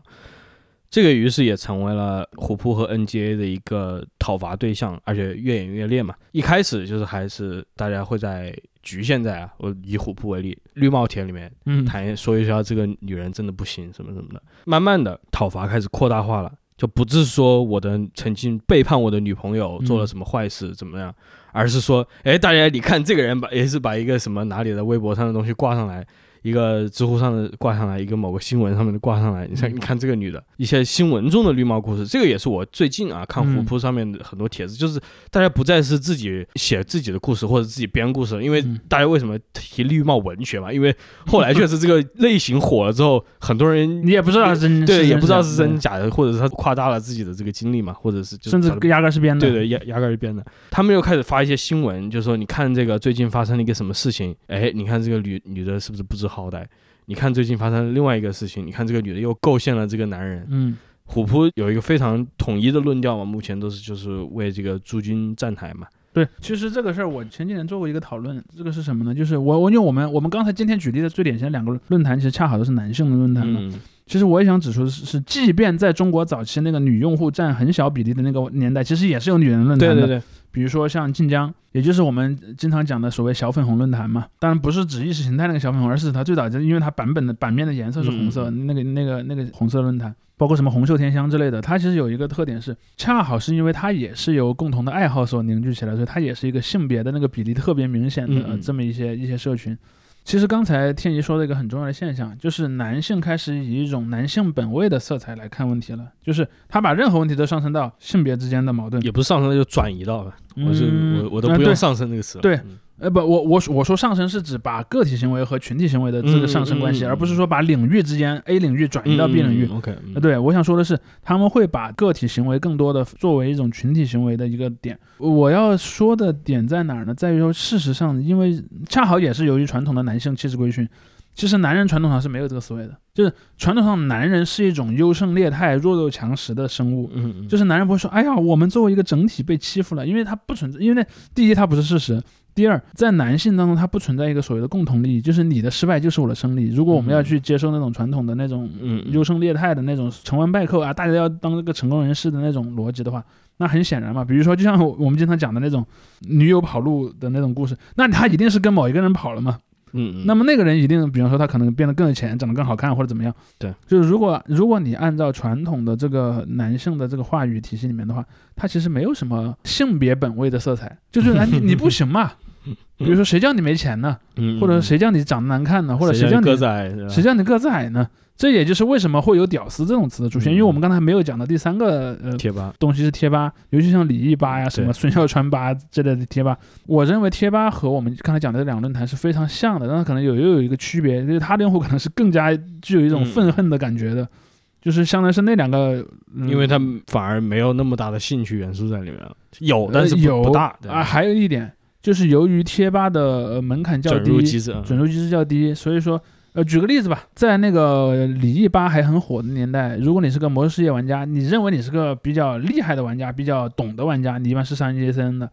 这个于是也成为了虎扑和 NGA 的一个讨伐对象，而且越演越烈嘛。一开始就是还是大家会在局限在啊，我以虎扑为例，绿帽帖里面嗯，谈说一下这个女人真的不行什么什么的。慢慢的讨伐开始扩大化了，就不是说我的曾经背叛我的女朋友做了什么坏事怎么样，而是说，哎，大家你看这个人把也是把一个什么哪里的微博上的东西挂上来。一个知乎上的挂上来，一个某个新闻上面的挂上来，你看，嗯你看这个女的，一些新闻中的绿帽故事，这个也是我最近啊看嗯虎扑上面的很多帖子，就是大家不再是自己写自己的故事或者自己编故事了，因为嗯大家为什么提绿帽文学嘛？因为后来确实这个类型火了之后，很多人你也不知道是真，对也不知道是真假的，或者是他夸大了自己的这个经历嘛，或者是就甚至压根儿是编的。对对，压压根儿是编的。他们又开始发一些新闻，就说你看这个最近发生了一个什么事情，哎，你看这个女女的是不是不知好歹？你看最近发生了另外一个事情，你看这个女的又构陷了这个男人。嗯虎扑有一个非常统一的论调嘛，目前都是就是为这个朱军站台嘛。对，其实这个事儿我前几年做过一个讨论，这个是什么呢？就是我我因为我们我们刚才今天举例的最典型的两个论坛，其实恰好都是男性的论坛嘛。嗯其实我也想指出的是，是即便在中国早期那个女用户占很小比例的那个年代，其实也是有女人论坛的。对对对，比如说像晋江，也就是我们经常讲的所谓小粉红论坛嘛，当然不是指意识形态那个小粉红，而是它最早就因为它版本的版面的颜色是红色，那个那个那个红色论坛，包括什么红袖添香之类的，它其实有一个特点是，恰好是因为它也是由共同的爱好所凝聚起来，所以它也是一个性别的那个比例特别明显的、这么一些一些社群。其实刚才天怡说的一个很重要的现象，就是男性开始以一种男性本位的色彩来看问题了，就是他把任何问题都上升到性别之间的矛盾。也不是上升就转移到了，我是嗯我我都不用上升这个词了。对嗯呃不，我我我说上升是指把个体行为和群体行为的这个上升关系，嗯嗯嗯嗯而不是说把领域之间 A 领域转移到 B 领域。嗯 OK，呃，对，我想说的是，他们会把个体行为更多的作为一种群体行为的一个点。我要说的点在哪儿呢？在于说，事实上，因为恰好也是由于传统的男性气质规训，其实男人传统上是没有这个思维的，就是传统上男人是一种优胜劣汰、弱肉强食的生物。嗯嗯，就是男人不会说，哎呀，我们作为一个整体被欺负了，因为他不存在，因为那第一他不是事实，第二在男性当中他不存在一个所谓的共同利益，就是你的失败就是我的胜利。如果我们要去接受那种传统的那种嗯优胜劣汰的那种成王败寇啊，大家要当这个成功人士的那种逻辑的话，那很显然嘛，比如说就像我们经常讲的那种女友跑路的那种故事，那他一定是跟某一个人跑了嘛，嗯嗯，那么那个人一定，比方说他可能变得更有钱，长得更好看或者怎么样。对，就是如果如果你按照传统的这个男性的这个话语体系里面的话，他其实没有什么性别本位的色彩，就是哎你你不行嘛，比如说谁叫你没钱呢，嗯，或者谁叫你长得难看呢，或者谁叫你个子矮，谁叫你个子矮呢？这也就是为什么会有“屌丝”这种词的出现，嗯因为我们刚才没有讲到第三个呃贴吧，东西是贴吧，尤其像李毅吧呀、什么孙笑川吧之类的贴吧，我认为贴吧和我们刚才讲的这两个论坛是非常像的，但是可能有又有一个区别，就是它的用户可能是更加具有一种嗯。愤恨的感觉的，就是相当于是那两个，嗯、因为它反而没有那么大的兴趣元素在里面了，有，但是不呃有不大对啊，还有一点就是由于贴吧的呃门槛较准入低，机制，准入机制较低，所以说。呃，举个例子吧，在那个李毅吧还很火的年代，如果你是个魔兽世界玩家，你认为你是个比较厉害的玩家，比较懂的玩家，你一般是上 ESN 的。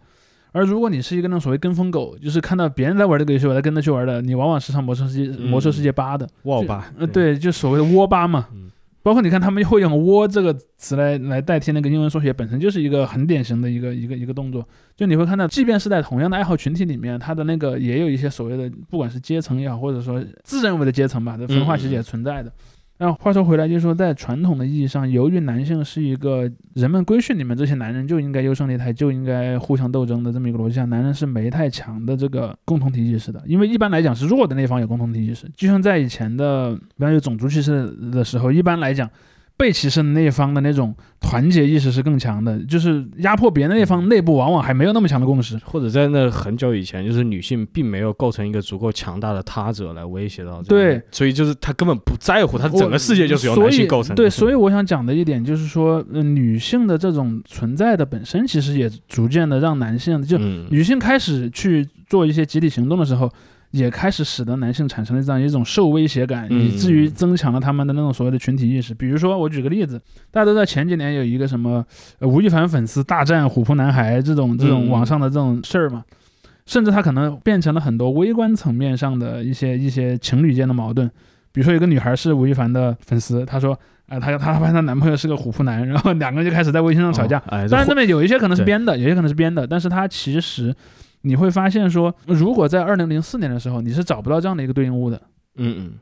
而如果你是一个那种所谓跟风狗，就是看到别人在玩这个游戏，我在跟着去玩的，你往往是上魔兽世界、嗯魔兽世界八的。哇吧，呃，对，就所谓的窝吧嘛。嗯包括你看他们会用“窝”这个词来来代替那个英文缩写，本身就是一个很典型的一个一个一个动作。就你会看到，即便是在同样的爱好群体里面，他的那个也有一些所谓的，不管是阶层也好，或者说自认为的阶层吧，这分化其实也存在的。然那话说回来，就是说在传统的意义上，由于男性是一个人们规训你们这些男人就应该优胜劣汰，就应该互相斗争的这么一个逻辑下，男人是没太强的这个共同体意识的，因为一般来讲是弱的那方有共同体意识，就像在以前的，比方有种族歧视的时候，一般来讲。被歧视的那一方的那种团结意识是更强的，就是压迫别人的那方内部往往还没有那么强的共识。或者在那很久以前，就是女性并没有构成一个足够强大的他者来威胁到对，所以就是她根本不在乎，她整个世界就是由男性构成的。对，所以我想讲的一点就是说，呃，女性的这种存在的本身，其实也逐渐的让男性就嗯，女性开始去做一些集体行动的时候，也开始使得男性产生了这样一种受威胁感，嗯以至于增强了他们的那种所谓的群体意识。比如说，我举个例子，大家都知道前几年有一个什么呃吴亦凡粉丝大战虎扑男孩这种这种嗯网上的这种事儿嘛。甚至他可能变成了很多微观层面上的一些一些情侣间的矛盾，比如说有个女孩是吴亦凡的粉丝，她说，啊、她她发现她男朋友是个虎扑男，然后两个人就开始在微信上吵架，哦哎，当然，这那边有一些可能是编的，有些可能是编的，但是它其实你会发现说，如果在二零零四年的时候，你是找不到这样的一个对应物的。嗯嗯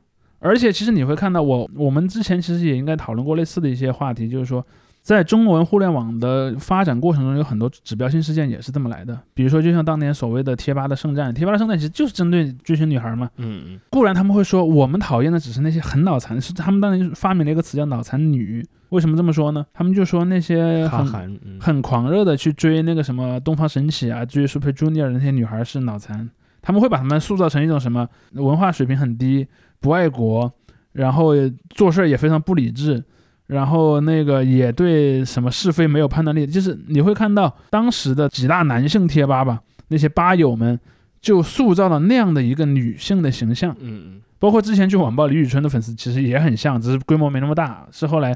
而且其实你会看到我，我们之前其实也应该讨论过类似的一些话题，就是说，在中文互联网的发展过程中，有很多指标性事件也是这么来的。比如说，就像当年所谓的贴吧的圣战，贴吧的圣战其实就是针对追星女孩嘛。嗯嗯固然他们会说我们讨厌的只是那些很脑残，是他们当年发明了一个词叫脑残女。为什么这么说呢？他们就说那些很很狂热的去追那个什么东方神起啊，追 Super Junior 的那些女孩是脑残，他们会把他们塑造成一种什么文化水平很低、不爱国，然后做事儿也非常不理智，然后那个也对什么是非没有判断力，就是你会看到当时的几大男性贴吧吧，那些吧友们就塑造了那样的一个女性的形象。嗯嗯包括之前去网暴李宇春的粉丝，其实也很像，只是规模没那么大。是后来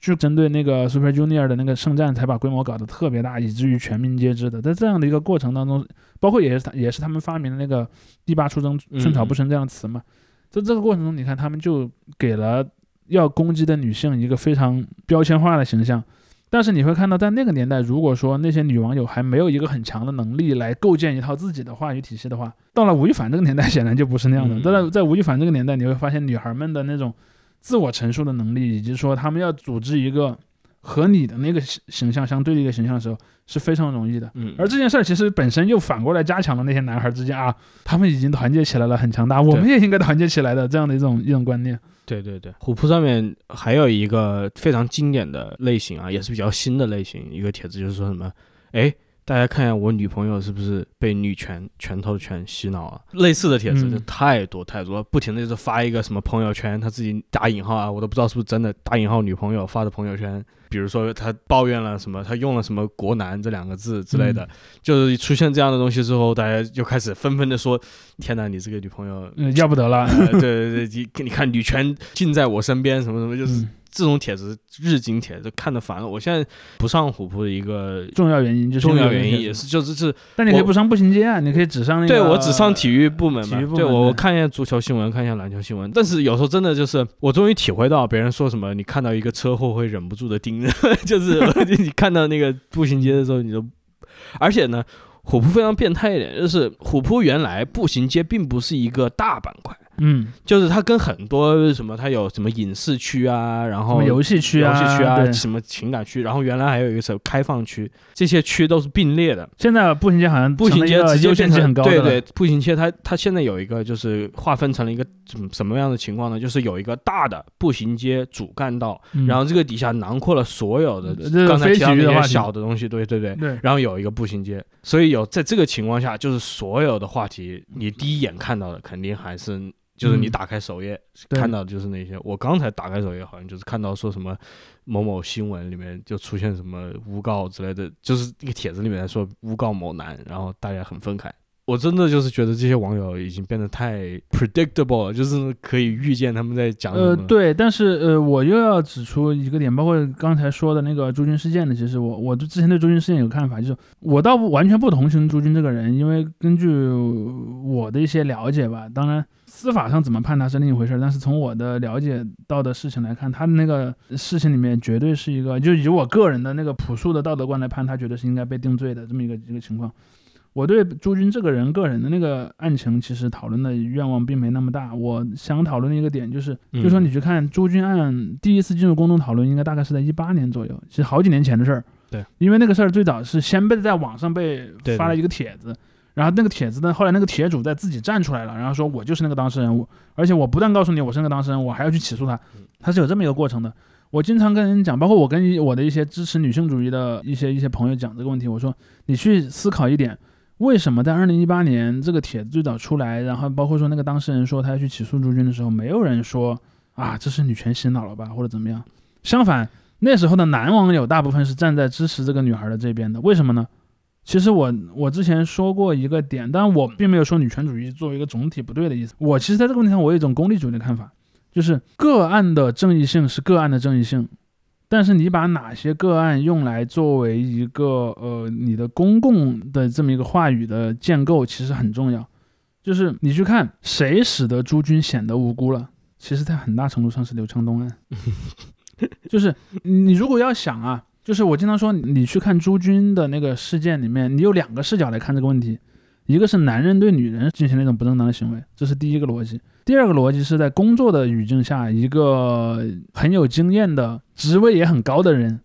就针对那个 Super Junior 的那个圣战，才把规模搞得特别大，以至于全民皆知的。在这样的一个过程当中，包括也是他也是他们发明的那个“第八出征，寸草不生”这样的词嘛。在这个过程中，你看他们就给了要攻击的女性一个非常标签化的形象。但是你会看到，在那个年代，如果说那些女网友还没有一个很强的能力来构建一套自己的话语体系的话，到了吴亦凡这个年代，显然就不是那样的。嗯在在吴亦凡这个年代，你会发现女孩们的那种自我陈述的能力，以及说她们要组织一个和你的那个形形象相对立的形象的时候，是非常容易的。嗯，而这件事儿其实本身又反过来加强了那些男孩之间啊，他们已经团结起来了，很强大，我们也应该团结起来的这样的一种一种观念。对对对，虎扑上面还有一个非常经典的类型啊，也是比较新的类型，一个帖子就是说什么，哎，大家看一下我女朋友是不是被女权拳头拳洗脑了？类似的帖子嗯就太多太多了，不停的就是发一个什么朋友圈，他自己打引号啊，我都不知道是不是真的打引号女朋友发的朋友圈，比如说他抱怨了什么，他用了什么“国男”这两个字之类的，就是出现这样的东西之后，大家就开始纷纷的说：“天哪，你这个女朋友嗯，要不得了。呃，对对对，你你看女权尽在我身边，什么什么，就是嗯，这种帖子日经帖子看的烦了。我现在不上虎扑的一个重要原因就是重要原因也是，就是是，但你可以不上步行街啊，你可以只上那个。对我只上体育部门嘛体育，部对我看一下足球新闻，看一下篮球新闻。但是有时候真的就是，我终于体会到别人说什么，你看到一个车祸会忍不住的盯着，就是你看到那个步行街的时候，你就，而且呢。虎扑非常变态一点，就是虎扑原来步行街并不是一个大板块，嗯，就是它跟很多什么，它有什么影视区啊，然后游戏区啊，游戏区啊，什么情感区，然后原来还有一个什么开放区，这些区都是并列的。现在步行街好像步行街直接变成很高了对对，步行街它它现在有一个就是划分成了一个什么什么样的情况呢？就是有一个大的步行街主干道，嗯然后这个底下囊括了所有的刚才非提到的小的东西，对对对。对然后有一个步行街，所以有在这个情况下，就是所有的话题，你第一眼看到的肯定还是就是你嗯打开首页、对看到的就是那些。我刚才打开首页，好像就是看到说什么某某新闻里面就出现什么诬告之类的，就是一个帖子里面说诬告某男，然后大家很愤慨。我真的就是觉得这些网友已经变得太 predictable 了，就是可以预见他们在讲什么。呃，对，但是呃，我又要指出一个点，包括刚才说的那个朱军事件的，其实我我对之前对朱军事件有看法，就是我倒不完全不同情朱军这个人，因为根据我的一些了解吧，当然司法上怎么判他是另一回事儿，但是从我的了解到的事情来看，他的那个事情里面绝对是一个，就以我个人的那个朴素的道德观来判，他绝对是应该被定罪的这么一个一个情况。我对朱军这个人个人的那个案情，其实讨论的愿望并没那么大。我想讨论的一个点就是，嗯就说你去看朱军案第一次进入公众讨论，应该大概是在一八年左右，其实好几年前的事儿。对，因为那个事儿最早是先被在网上被发了一个帖子，然后那个帖子呢，后来那个帖主在自己站出来了，然后说我就是那个当事人，我而且我不但告诉你我是那个当事人，我还要去起诉他，他是有这么一个过程的。我经常跟人讲，包括我跟我的一些支持女性主义的一些一些朋友讲这个问题，我说你去思考一点，为什么在二零一八年这个帖子最早出来，然后包括说那个当事人说他要去起诉朱军的时候，没有人说啊这是女权洗脑了吧，或者怎么样？相反，那时候的男网友大部分是站在支持这个女孩的这边的，为什么呢？其实我我之前说过一个点，但我并没有说女权主义作为一个总体不对的意思。我其实在这个问题上，我有一种功利主义的看法，就是个案的正义性是个案的正义性，但是你把哪些个案用来作为一个呃你的公共的这么一个话语的建构，其实很重要。就是你去看谁使得朱军显得无辜了，其实在很大程度上是刘强东案。就是你如果要想啊，就是我经常说，你去看朱军的那个事件里面，你有两个视角来看这个问题，一个是男人对女人进行了一种不正当的行为，这是第一个逻辑；第二个逻辑是在工作的语境下，一个很有经验的、职位也很高的人。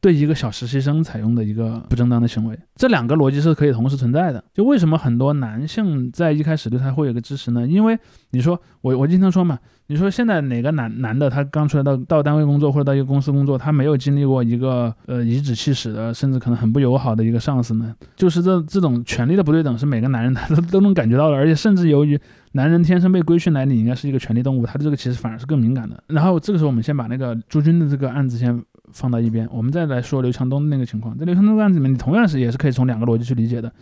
对一个小实习生采用的一个不正当的行为，这两个逻辑是可以同时存在的。就为什么很多男性在一开始对他会有个支持呢？因为你说我我经常说嘛，你说现在哪个男男的他刚出来到到单位工作或者到一个公司工作，他没有经历过一个呃颐指气使的，甚至可能很不友好的一个上司呢？就是这这种权力的不对等是每个男人他 都都能感觉到的，而且甚至由于男人天生被规训来，你应该是一个权力动物，他对这个其实反而是更敏感的。然后这个时候我们先把那个朱军的这个案子先放到一边，我们再来说刘强东那个情况。在刘强东案子里面，你同样是也是可以从两个逻辑去理解的，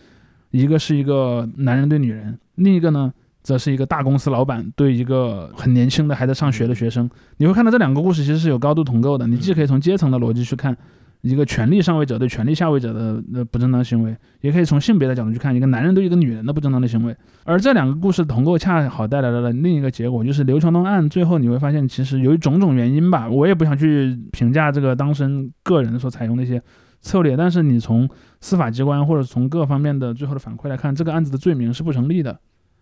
一个是一个男人对女人，另一个呢，则是一个大公司老板对一个很年轻的还在上学的学生。你会看到这两个故事其实是有高度同构的。你既可以从阶层的逻辑去看一个权力上位者对权力下位者的的不正当行为，也可以从性别的角度去看一个男人对一个女人的不正当的行为。而这两个故事同构恰好带来了另一个结果，就是刘强东案最后你会发现，其实由于种种原因吧，我也不想去评价这个当事人个人所采用的一些策略，但是你从司法机关或者从各方面的最后的反馈来看，这个案子的罪名是不成立的。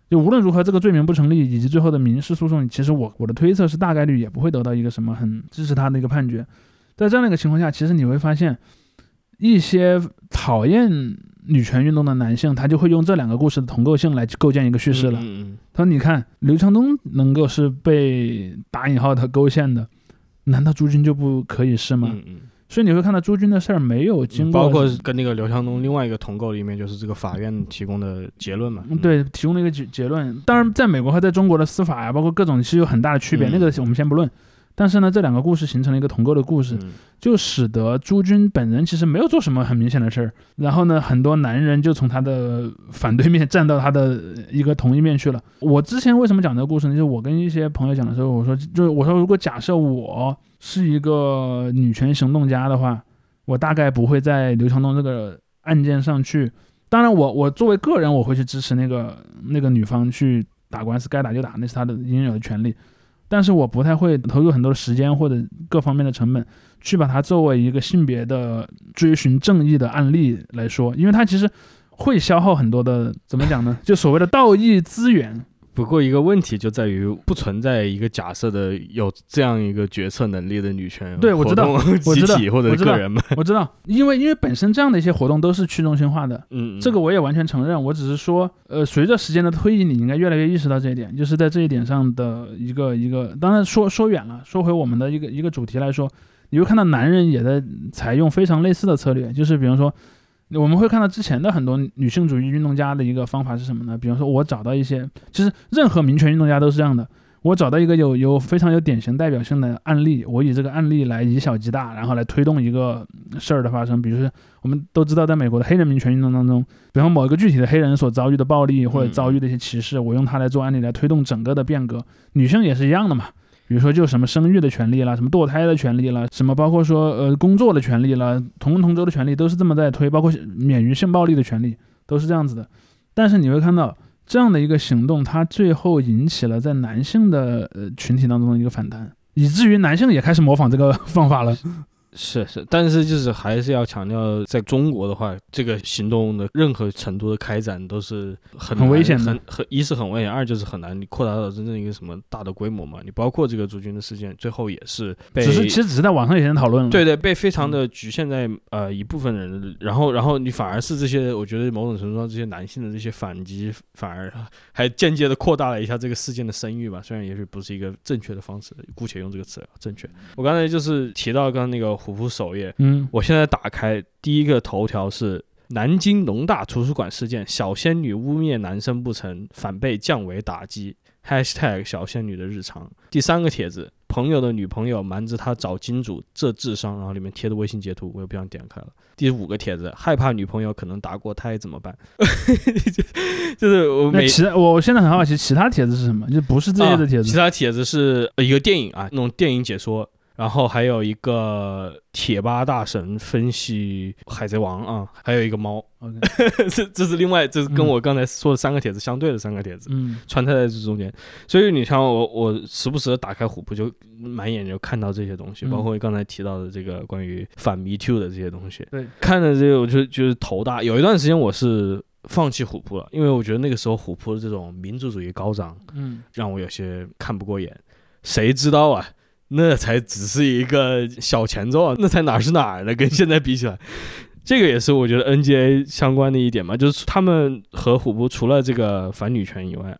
就无论如何，这个罪名不成立，以及最后的民事诉讼，其实我我的推测是大概率也不会得到一个什么很支持他的一个判决。在这样的一个情况下，其实你会发现，一些讨厌女权运动的男性，他就会用这两个故事的同构性来构建一个叙事了。嗯嗯他说：“你看，刘强东能够是被打引号的勾线的，难道朱军就不可以是吗？嗯嗯所以你会看到朱军的事儿没有经嗯，过，包括跟那个刘强东另外一个同构里面，就是这个法院提供的结论嘛。嗯对提供了一个结结论。当然，在美国和在中国的司法呀、包括各种其实有很大的区别，嗯那个我们先不论。但是呢，这两个故事形成了一个同构的故事，嗯就使得朱军本人其实没有做什么很明显的事儿，然后呢，很多男人就从他的反对面站到他的一个同一面去了。我之前为什么讲这个故事呢？就是我跟一些朋友讲的时候，我说，就是我说，如果假设我是一个女权行动家的话，我大概不会在刘强东这个案件上去。当然我，我作为个人，我会去支持那个那个女方去打官司，该打就打，那是她的应有的权利。但是我不太会投入很多的时间或者各方面的成本去把它作为一个性别的追寻正义的案例来说，因为它其实会消耗很多的，怎么讲呢？就所谓的道义资源。不过一个问题就在于不存在一个假设的有这样一个决策能力的女权对我知道我知道集体或者个人们，我知道，因为因为本身这样的一些活动都是去中心化的，嗯，这个我也完全承认。我只是说，呃，随着时间的推移，你应该越来越意识到这一点，就是在这一点上的一个一个。当然说说远了，说回我们的一个一个主题来说，你会看到男人也在采用非常类似的策略，就是比方说。我们会看到之前的很多女性主义运动家的一个方法是什么呢？比方说，我找到一些，其实任何民权运动家都是这样的。我找到一个有有非常有典型代表性的案例，我以这个案例来以小及大，然后来推动一个事儿的发生。比如说，我们都知道，在美国的黑人民权运动当中，比方某一个具体的黑人所遭遇的暴力或者遭遇的一些歧视，我用它来做案例来推动整个的变革。女性也是一样的嘛。比如说，就什么生育的权利啦，什么堕胎的权利啦，什么包括说呃工作的权利啦，同工同酬的权利，都是这么在推，包括免于性暴力的权利，都是这样子的。但是你会看到这样的一个行动，它最后引起了在男性的呃群体当中的一个反弹，以至于男性也开始模仿这个方法了。是是，但是就是还是要强调，在中国的话，这个行动的任何程度的开展都是很很危险的很很一是很危险，二就是很难你扩大到真正一个什么大的规模嘛。你包括这个驻军的事件，最后也是被只是其实只是在网上有人讨论了。对对，被非常的局限在呃一部分人，然后然后你反而是这些，我觉得某种程度上这些男性的这些反击，反而还间接的扩大了一下这个事件的声誉吧。虽然也许不是一个正确的方式，姑且用这个词正确。我刚才就是提到刚刚那个虎扑首页，嗯，我现在打开第一个头条是南京农大图书馆事件，小仙女污蔑男生不成，反被降维打击。#hashtag 小仙女的日常。第三个帖子，朋友的女朋友瞒着他找金主，这智商，然后里面贴的微信截图，我也不想点开了。第五个帖子，害怕女朋友可能打过胎怎么办？就就是我每那其他我现在很好奇，其他帖子是什么？就不是这些的帖啊其。他帖子是呃一个电影啊，那种电影解说，然后还有一个铁吧大神分析海贼王啊，还有一个猫 这这是另外这是跟嗯我刚才说的三个帖子相对的三个帖子。嗯穿插在这中间，所以你像我，我时不时的打开虎扑，就满眼就看到这些东西，嗯包括刚才提到的这个关于反 Me Too 的这些东西。对，看了这个我就就是头大。有一段时间我是放弃虎扑了，因为我觉得那个时候虎扑的这种民族主义高涨，嗯，让我有些看不过眼。谁知道啊？那才只是一个小前奏啊，那才哪儿是哪儿呢？跟现在比起来，这个也是我觉得 NGA 相关的一点嘛，就是他们和虎扑除了这个反女权以外，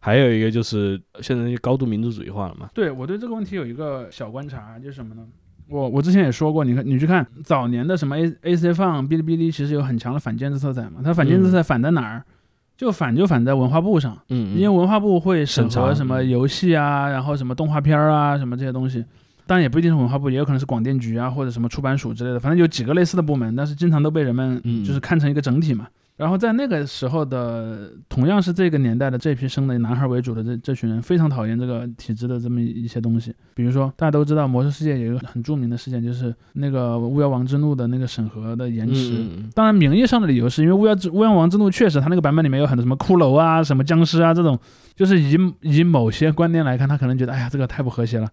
还有一个就是现在就高度民族主义化了嘛。对我对这个问题有一个小观察，就是什么呢？我我之前也说过，你看你去看早年的什么 A A C 放、哔哩哔哩，其实有很强的反建制色彩嘛。它反建制色彩反在哪儿？就反就反在文化部上，嗯因为文化部会审核什么游戏啊，然后什么动画片儿啊，什么这些东西。当然也不一定是文化部，也有可能是广电局啊，或者什么出版署之类的，反正有几个类似的部门，但是经常都被人们嗯就是看成一个整体嘛。然后在那个时候的，同样是这个年代的这批生的男孩为主的这这群人，非常讨厌这个体制的这么一些东西。比如说，大家都知道《魔兽世界》有一个很著名的事件，就是那个《巫妖王之怒》的那个审核的延迟。当然，名义上的理由是因为巫妖之巫妖王之怒确实，它那个版本里面有很多什么骷髅啊、什么僵尸啊这种，就是以以某些观念来看，他可能觉得，哎呀，这个太不和谐了。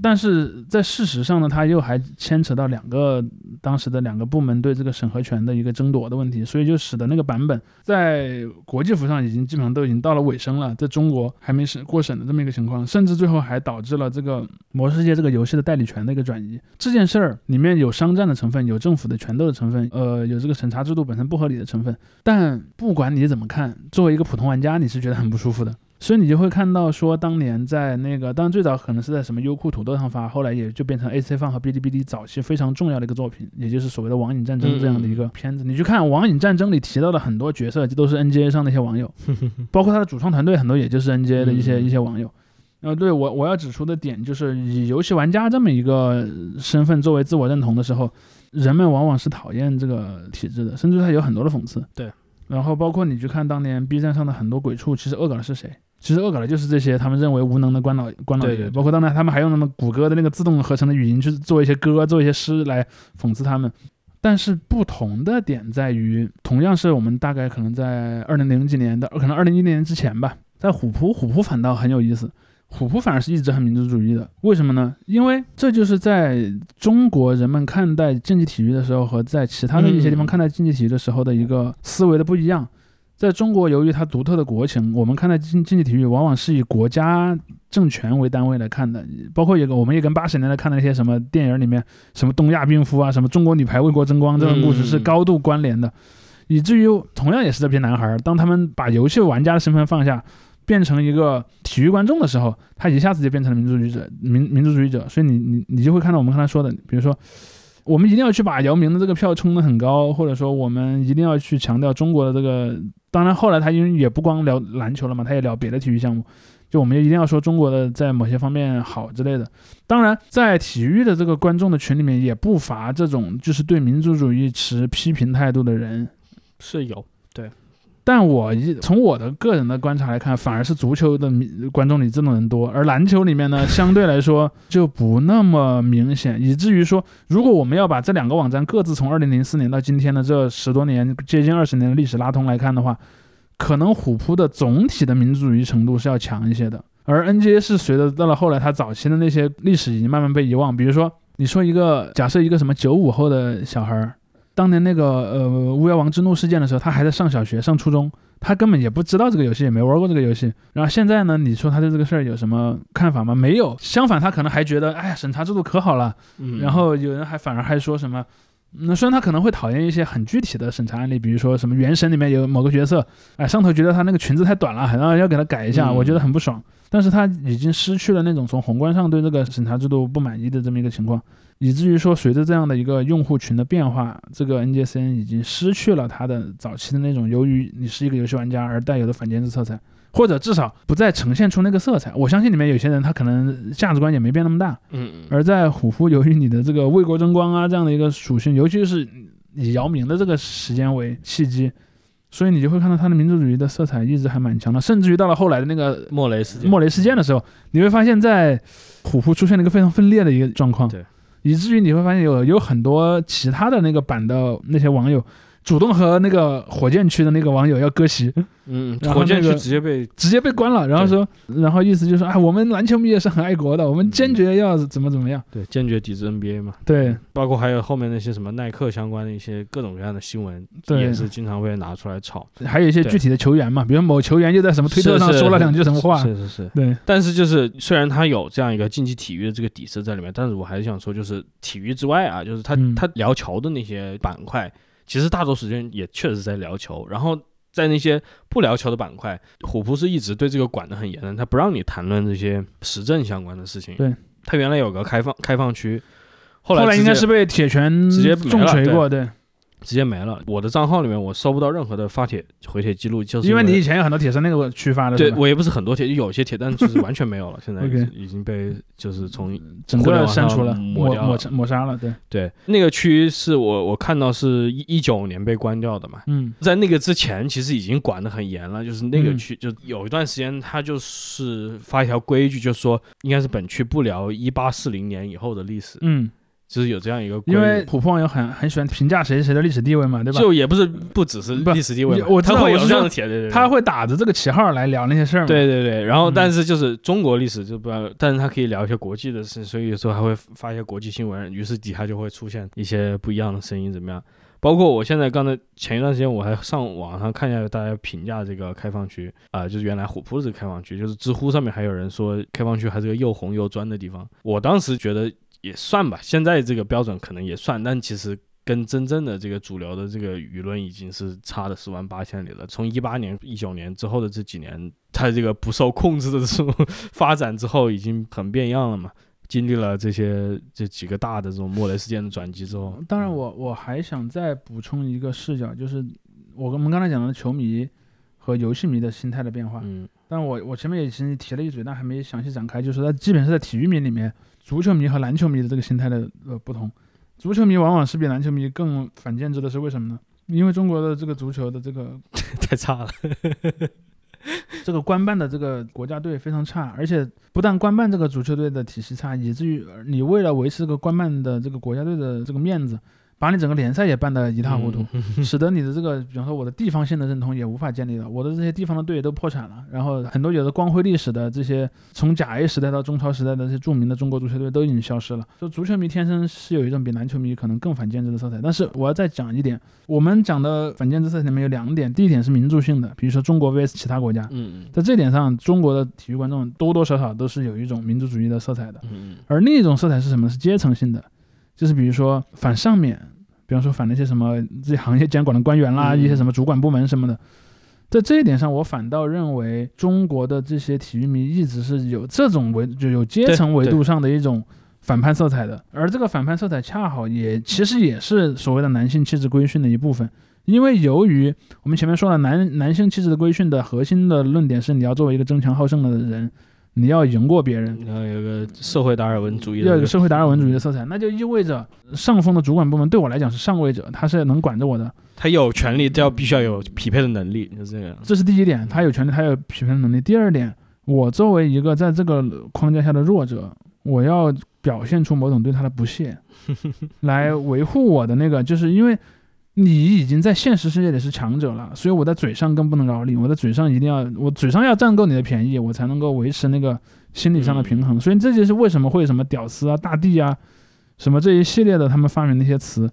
但是在事实上呢，他又还牵扯到两个当时的两个部门对这个审核权的一个争夺的问题，所以就使得那个版本在国际服上已经基本上都已经到了尾声了，在中国还没审过审的这么一个情况，甚至最后还导致了这个《魔兽世界》这个游戏的代理权的一个转移。这件事儿里面有商战的成分，有政府的权斗的成分，呃，有这个审查制度本身不合理的成分。但不管你怎么看，作为一个普通玩家，你是觉得很不舒服的。所以你就会看到说，当年在那个，当然最早可能是在什么优酷、土豆上发，后来也就变成 AC 放和哔哩哔哩早期非常重要的一个作品，也就是所谓的网瘾战争这样的一个片子。你去看网瘾战争里提到的很多角色，就都是 NGA 上的一些网友，包括他的主创团队很多也就是 NGA 的一些嗯一些网友。呃，对我我要指出的点就是，以游戏玩家这么一个身份作为自我认同的时候，人们往往是讨厌这个体制的，甚至他有很多的讽刺。对。然后包括你去看当年 B 站上的很多鬼畜，其实恶搞的是谁？其实恶搞的就是这些他们认为无能的官老官老爷。包括当然他们还用那么谷歌的那个自动合成的语音去做一些歌、做一些诗来讽刺他们。但是不同的点在于，同样是我们大概可能在二零零几年的，可能二零一零年之前吧，在虎扑，虎扑反倒很有意思。虎扑反而是一直很民族主义的，为什么呢？因为这就是在中国人们看待竞技体育的时候和在其他的一些地方嗯看待竞技体育的时候的一个思维的不一样。在中国，由于它独特的国情，我们看待竞竞技体育往往是以国家政权为单位来看的，包括一个我们也跟八十年代看的那些什么电影里面，什么东亚病夫啊，什么中国女排为国争光这种故事是高度关联的，以至于同样也是这批男孩儿，当他们把游戏玩家的身份放下，变成一个体育观众的时候，他一下子就变成了民族主义者，民民族主义者，所以你你你就会看到我们刚才说的，比如说。我们一定要去把姚明的这个票冲得很高，或者说我们一定要去强调中国的这个。当然，后来他因为也不光聊篮球了嘛，他也聊别的体育项目。就我们也一定要说中国的在某些方面好之类的。当然，在体育的这个观众的群里面，也不乏这种就是对民族主义持批评态度的人，是有。对但我一从我的个人的观察来看，反而是足球的观众里这种人多，而篮球里面呢，相对来说就不那么明显，以至于说，如果我们要把这两个网站各自从二零零四年到今天的这十多年，接近二十年的历史拉通来看的话，可能虎扑的总体的民族主义程度是要强一些的，而 NBA 是随着到了后来，它早期的那些历史已经慢慢被遗忘，比如说你说一个假设一个什么九五后的小孩儿。当年那个呃巫妖王之怒事件的时候，他还在上小学、上初中，他根本也不知道这个游戏，也没玩过这个游戏。然后现在呢，你说他对这个事儿有什么看法吗？没有，相反，他可能还觉得，哎呀，审查制度可好了。然后有人还反而还说什么，那虽然他可能会讨厌一些很具体的审查案例，比如说什么《原神》里面有某个角色，哎，上头觉得他那个裙子太短了，然后要给他改一下，我觉得很不爽。但是他已经失去了那种从宏观上对这个审查制度不满意的这么一个情况。以至于说，随着这样的一个用户群的变化，这个 NGCN 已经失去了它的早期的那种由于你是一个游戏玩家而带有的反监制色彩，或者至少不再呈现出那个色彩。我相信里面有些人他可能价值观也没变那么大。嗯而在虎扑，由于你的这个为国争光啊这样的一个属性，尤其是以姚明的这个时间为契机，所以你就会看到他的民族主义的色彩一直还蛮强的。甚至于到了后来的那个莫雷事件，莫雷事件的时候，你会发现在虎扑出现了一个非常分裂的一个状况。对。以至于你会发现有有很多其他的那个版的那些网友。主动和那个火箭区的那个网友要割席，嗯，火箭区直接被直接被关了，然后说，然后意思就是说，啊，我们篮球迷也是很爱国的，我们坚决要怎么怎么样，对，坚决抵制 NBA 嘛，对，包括还有后面那些什么耐克相关的一些各种各样的新闻，也是经常会拿出来炒，还有一些具体的球员嘛，比如某球员就在什么推特上说了两句什么话，是是是，对，但是就是虽然他有这样一个竞技体育的这个底色在里面，但是我还是想说，就是体育之外啊，就是他他聊球的那些板块。其实大多时间也确实在聊球，然后在那些不聊球的板块，虎扑是一直对这个管得很严的，他不让你谈论这些时政相关的事情。对，他原来有个开放开放区，后来应该是被铁拳直接重锤过，对。直接没了。我的账号里面我收不到任何的发帖回帖记录，就是因为你以前有很多帖是那个区发的。对我也不是很多帖，有些帖，但就是完全没有了。现在已经被就是从整个删除了，抹抹抹杀了。对对，那个区是我我看到是一一九年被关掉的嘛。嗯，在那个之前其实已经管得很严了，就是那个区就有一段时间他就是发一条规矩，就说应该是本区不聊一八四零年以后的历史。嗯。就是有这样一个，因为虎扑网友很很喜欢评价谁谁的历史地位嘛，对吧？就也不是不只是历史地位，我知道会有这样的帖，对对，他会打着这个旗号来聊那些事儿嘛。对对对，然后但是就是中国历史就不，但是他可以聊一些国际的事，所以有时候还会发一些国际新闻，于是底下就会出现一些不一样的声音，怎么样？包括我现在刚才前一段时间我还上网上看一下大家评价这个开放区啊，就是原来虎扑这个开放区，就是知乎上面还有人说开放区还是个又红又专的地方，我当时觉得。也算吧，现在这个标准可能也算，但其实跟真正的这个主流的这个舆论已经是差的十万八千里了。从一八年、一九年之后的这几年，它这个不受控制的这种发展之后，已经很变样了嘛。经历了这些这几个大的这种莫雷事件的转机之后，当然我我还想再补充一个视角，就是我我们刚才讲的球迷和游戏迷的心态的变化。嗯，但我我前面也其实提了一嘴，但还没详细展开，就是在基本是在体育迷里面。足球迷和篮球迷的这个心态的呃不同，足球迷往往是比篮球迷更反建制的，是为什么呢？因为中国的这个足球的这个 太差了，这个官办的这个国家队非常差，而且不但官办这个足球队的体系差，以至于你为了维持这个官办的这个国家队的这个面子，把你整个联赛也办得一塌糊涂，嗯 使得你的这个，比方说我的地方性的认同也无法建立了，我的这些地方的队都破产了，然后很多有着光辉历史的这些从甲 A 时代到中超时代的这些著名的中国足球队都已经消失了。就足球迷天生是有一种比篮球迷可能更反建制的色彩，但是我要再讲一点，我们讲的反建制色彩里面有两点，第一点是民族性的，比如说中国 vs 其他国家，嗯在这点上，中国的体育观众多多少少都是有一种民族主义的色彩的。嗯而另一种色彩是什么？是阶层性的，就是比如说反上面，比方说反那些什么这些行业监管的官员啦，嗯一些什么主管部门什么的。在这一点上，我反倒认为中国的这些体育迷一直是有这种维就有阶层维度上的一种反叛色彩的，而这个反叛色彩恰好也其实也是所谓的男性气质规训的一部分。因为由于我们前面说了，男男性气质的规训的核心的论点是你要作为一个争强好胜的人，你要赢过别人，然后有个社会达尔文主义的，要有个社会达尔文主义的色彩，那就意味着上峰的主管部门对我来讲是上位者，他是能管着我的，他有权利，就要必须要有匹配的能力，就这样。这是第一点，他有权利，他有匹配的能力。第二点，我作为一个在这个框架下的弱者，我要表现出某种对他的不屑，来维护我的那个，就是因为你已经在现实世界里是强者了，所以我在嘴上更不能饶你，我在嘴上一定要，我嘴上要占够你的便宜，我才能够维持那个心理上的平衡。所以这就是为什么会什么屌丝啊、大帝啊，什么这一系列的他们发明的一些词，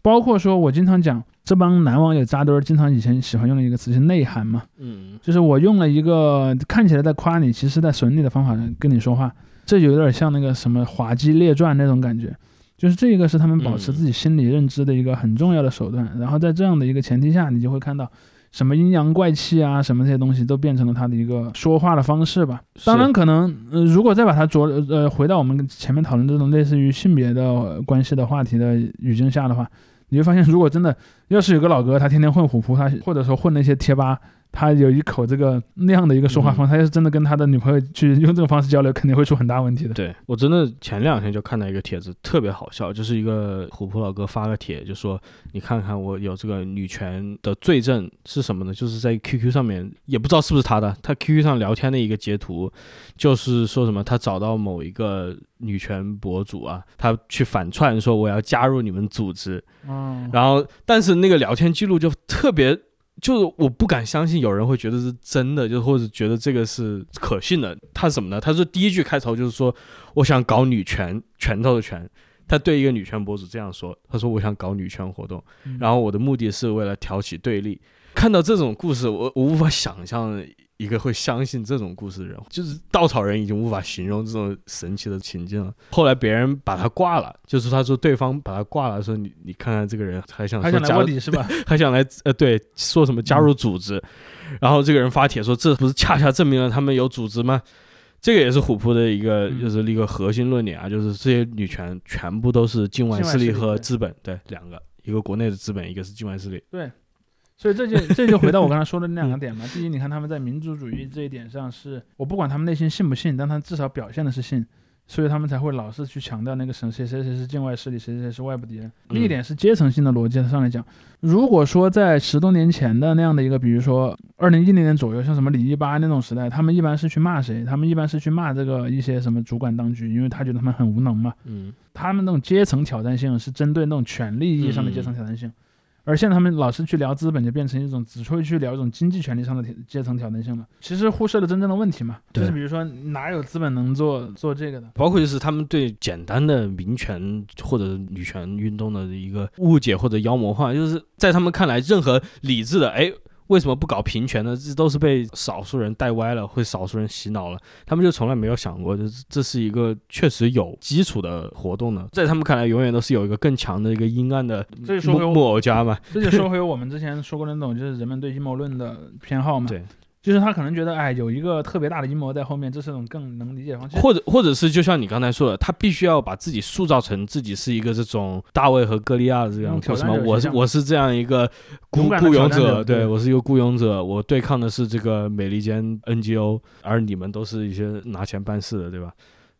包括说我经常讲这帮男网友扎堆儿，经常以前喜欢用的一个词是内涵嘛，嗯就是我用了一个看起来在夸你，其实在损你的方法跟你说话，这有点像那个什么滑稽列传那种感觉。就是这个是他们保持自己心理认知的一个很重要的手段。然后在这样的一个前提下，你就会看到什么阴阳怪气啊，什么这些东西都变成了他的一个说话的方式吧。当然，可能呃，如果再把它着呃回到我们前面讨论这种类似于性别的关系的话题的语境下的话，你会发现，如果真的要是有个老哥，他天天混虎扑，他或者说混那些贴吧，他有一口这个那样的一个说话方式，他要是真的跟他的女朋友去用这种方式交流，肯定会出很大问题的。对我真的前两天就看到一个帖子，特别好笑，就是一个虎扑老哥发个帖，就说你看看我有这个女权的罪证是什么呢？就是在 QQ 上面，也不知道是不是他的，他 QQ 上聊天的一个截图，就是说什么他找到某一个女权博主啊，他去反串说我要加入你们组织，嗯，然后但是那个聊天记录就特别。就是我不敢相信有人会觉得是真的，就或者觉得这个是可信的。他是什么呢？他说第一句开头就是说我想搞女权，拳头的拳。他对一个女权博主这样说：“他说我想搞女权活动，然后我的目的是为了挑起对立。”看到这种故事，我我无法想象一个会相信这种故事的人，就是稻草人已经无法形容这种神奇的情境了。后来别人把他挂了，就是他说对方把他挂了，说你你看看这个人还想还想来说加入卧底是吧？还想来呃对说什么加入组织，然后这个人发帖说这不是恰恰证明了他们有组织吗？这个也是虎扑的一个嗯就是一个核心论点啊，就是这些女权全部都是境外势力和资本，对两个，一个国内的资本，一个是境外势力。所以这就这就回到我刚才说的那两个点嘛。第一，你看他们在民族主义这一点上是，我不管他们内心信不信，但他至少表现的是信，所以他们才会老是去强调那个谁谁谁谁是境外势力，谁谁谁是外部敌人。另一点是阶层性的逻辑上来讲，如果说在十多年前的那样的一个，比如说二零一零年左右，像什么李一吧那种时代，他们一般是去骂谁？他们一般是去骂这个一些什么主管当局，因为他觉得他们很无能嘛。嗯，他们那种阶层挑战性是针对那种权力意义上的阶层挑战性，而现在他们老是去聊资本，就变成一种只会去聊一种经济权利上的阶层挑战性了。其实忽视了真正的问题嘛，就是比如说哪有资本能做做这个的？包括就是他们对简单的民权或者女权运动的一个误解或者妖魔化，就是在他们看来，任何理智的哎。为什么不搞平权呢？这都是被少数人带歪了，会少数人洗脑了。他们就从来没有想过，就是这是一个确实有基础的活动呢。在他们看来，永远都是有一个更强的一个阴暗的木偶家嘛。这就说回我们之前说过的那种，就是人们对阴谋论的偏好嘛。对，就是他可能觉得，哎，有一个特别大的阴谋在后面，这是种更能理解的方式。或者或者是就像你刚才说的，他必须要把自己塑造成自己是一个这种大卫和歌利亚的这样嗯，什么？我是我是这样一个孤勇敢的孤勇者对对我是一个孤勇者，我对抗的是这个美利坚 NGO，而你们都是一些拿钱办事的，对吧？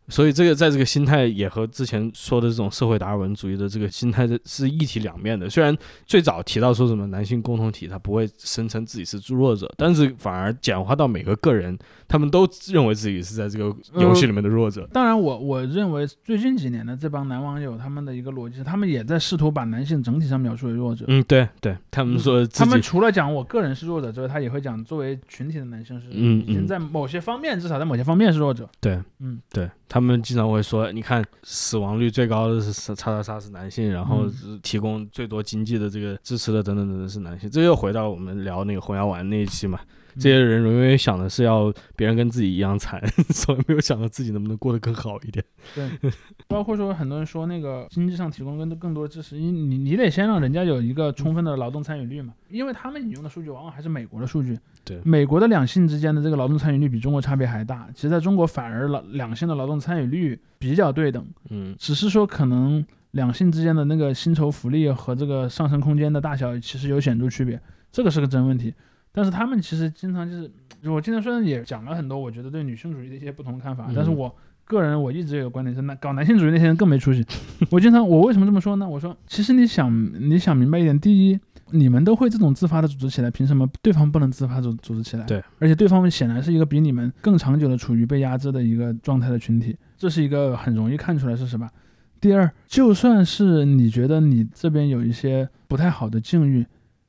所以这个在这个心态也和之前说的这种社会达尔文主义的这个心态是是一体两面的。虽然最早提到说什么男性共同体，他不会声称自己是弱者，但是反而简化到每个个人，他们都认为自己是在这个游戏里面的弱者。当然我，我认为最近几年的这帮男网友，他们的一个逻辑是，他们也在试图把男性整体上描述为弱者。嗯，对对，他们说他们除了讲我个人是弱者之外，他也会讲作为群体的男性是嗯已经嗯在某些方面，至少在某些方面是弱者。对，嗯，对他们经常会说，你看死亡率最高的是叉叉叉是男性，然后提供最多经济的这个支持的等等等等是男性，这又回到我们聊那个红药丸那一期嘛。嗯这些人永远想的是要别人跟自己一样惨，从来没有想到自己能不能过得更好一点。对，包括说很多人说那个经济上提供更多更多的支持，因你你得先让人家有一个充分的劳动参与率嘛，因为他们引用的数据往往还是美国的数据。对美国的两性之间的这个劳动参与率比中国差别还大。其实在中国反而劳两性的劳动参与率比较对等，嗯只是说可能两性之间的那个薪酬福利和这个上升空间的大小其实有显著区别，这个是个真问题。但是他们其实经常就是，我经常虽然也讲了很多我觉得对女性主义的一些不同的看法，嗯但是我个人我一直有个观点是，男搞男性主义那些人更没出息。我经常我为什么这么说呢？我说其实你想你想明白一点，第一，你们都会这种自发的组织起来，凭什么对方不能自发组组织起来？对，而且对方显然是一个比你们更长久的处于被压制的一个状态的群体，这是一个很容易看出来是什么。第二，就算是你觉得你这边有一些不太好的境遇，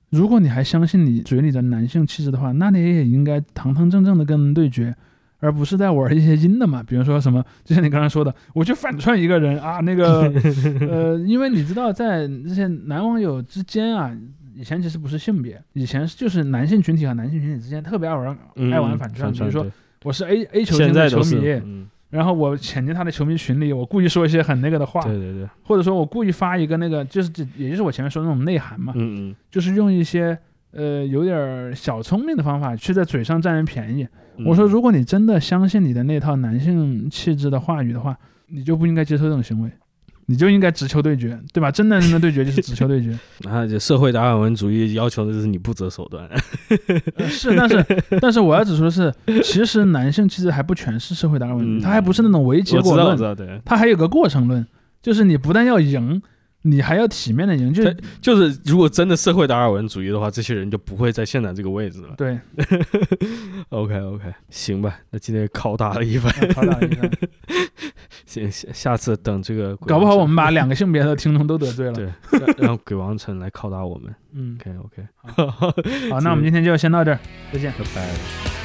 如果你还相信你嘴里的男性气质的话，那你也应该堂堂正正的跟人对决，而不是在玩一些阴的嘛。比如说什么，就像你刚才说的，我去反串一个人啊，那个 呃，因为你知道在这些男网友之间啊。以前其实不是性别，以前就是男性群体和男性群体之间特别爱玩嗯，爱玩反串，比如说我是 A A 球星的球迷，嗯，然后我潜进他的球迷群里，我故意说一些很那个的话，对对对，或者说我故意发一个那个，就是这也就是我前面说的那种内涵嘛，嗯嗯。就是用一些呃有点儿小聪明的方法去在嘴上占人便宜。嗯，我说，如果你真的相信你的那套男性气质的话语的话，你就不应该接受这种行为，你就应该直球对决，对吧？真男人的对决就是直球对决。然后就社会达尔文主义要求的就是你不择手段，呃是，但是 但是我要指出的是，其实男性其实还不全是社会达尔文主义，嗯它还不是那种唯结果论我知道知，道，对，它还有个过程论，就是你不但要赢，你还要体面的赢，就就是如果真的社会达尔文主义的话，这些人就不会在现在这个位置了。对，OK OK，行吧，那今天拷打了一番，拷打一番。行，下下次等这个搞不好我们把两个性别的听众都得罪了。对让让鬼王城来拷打我们。嗯，OK OK，好，那我们今天就先到这儿，再见。拜拜。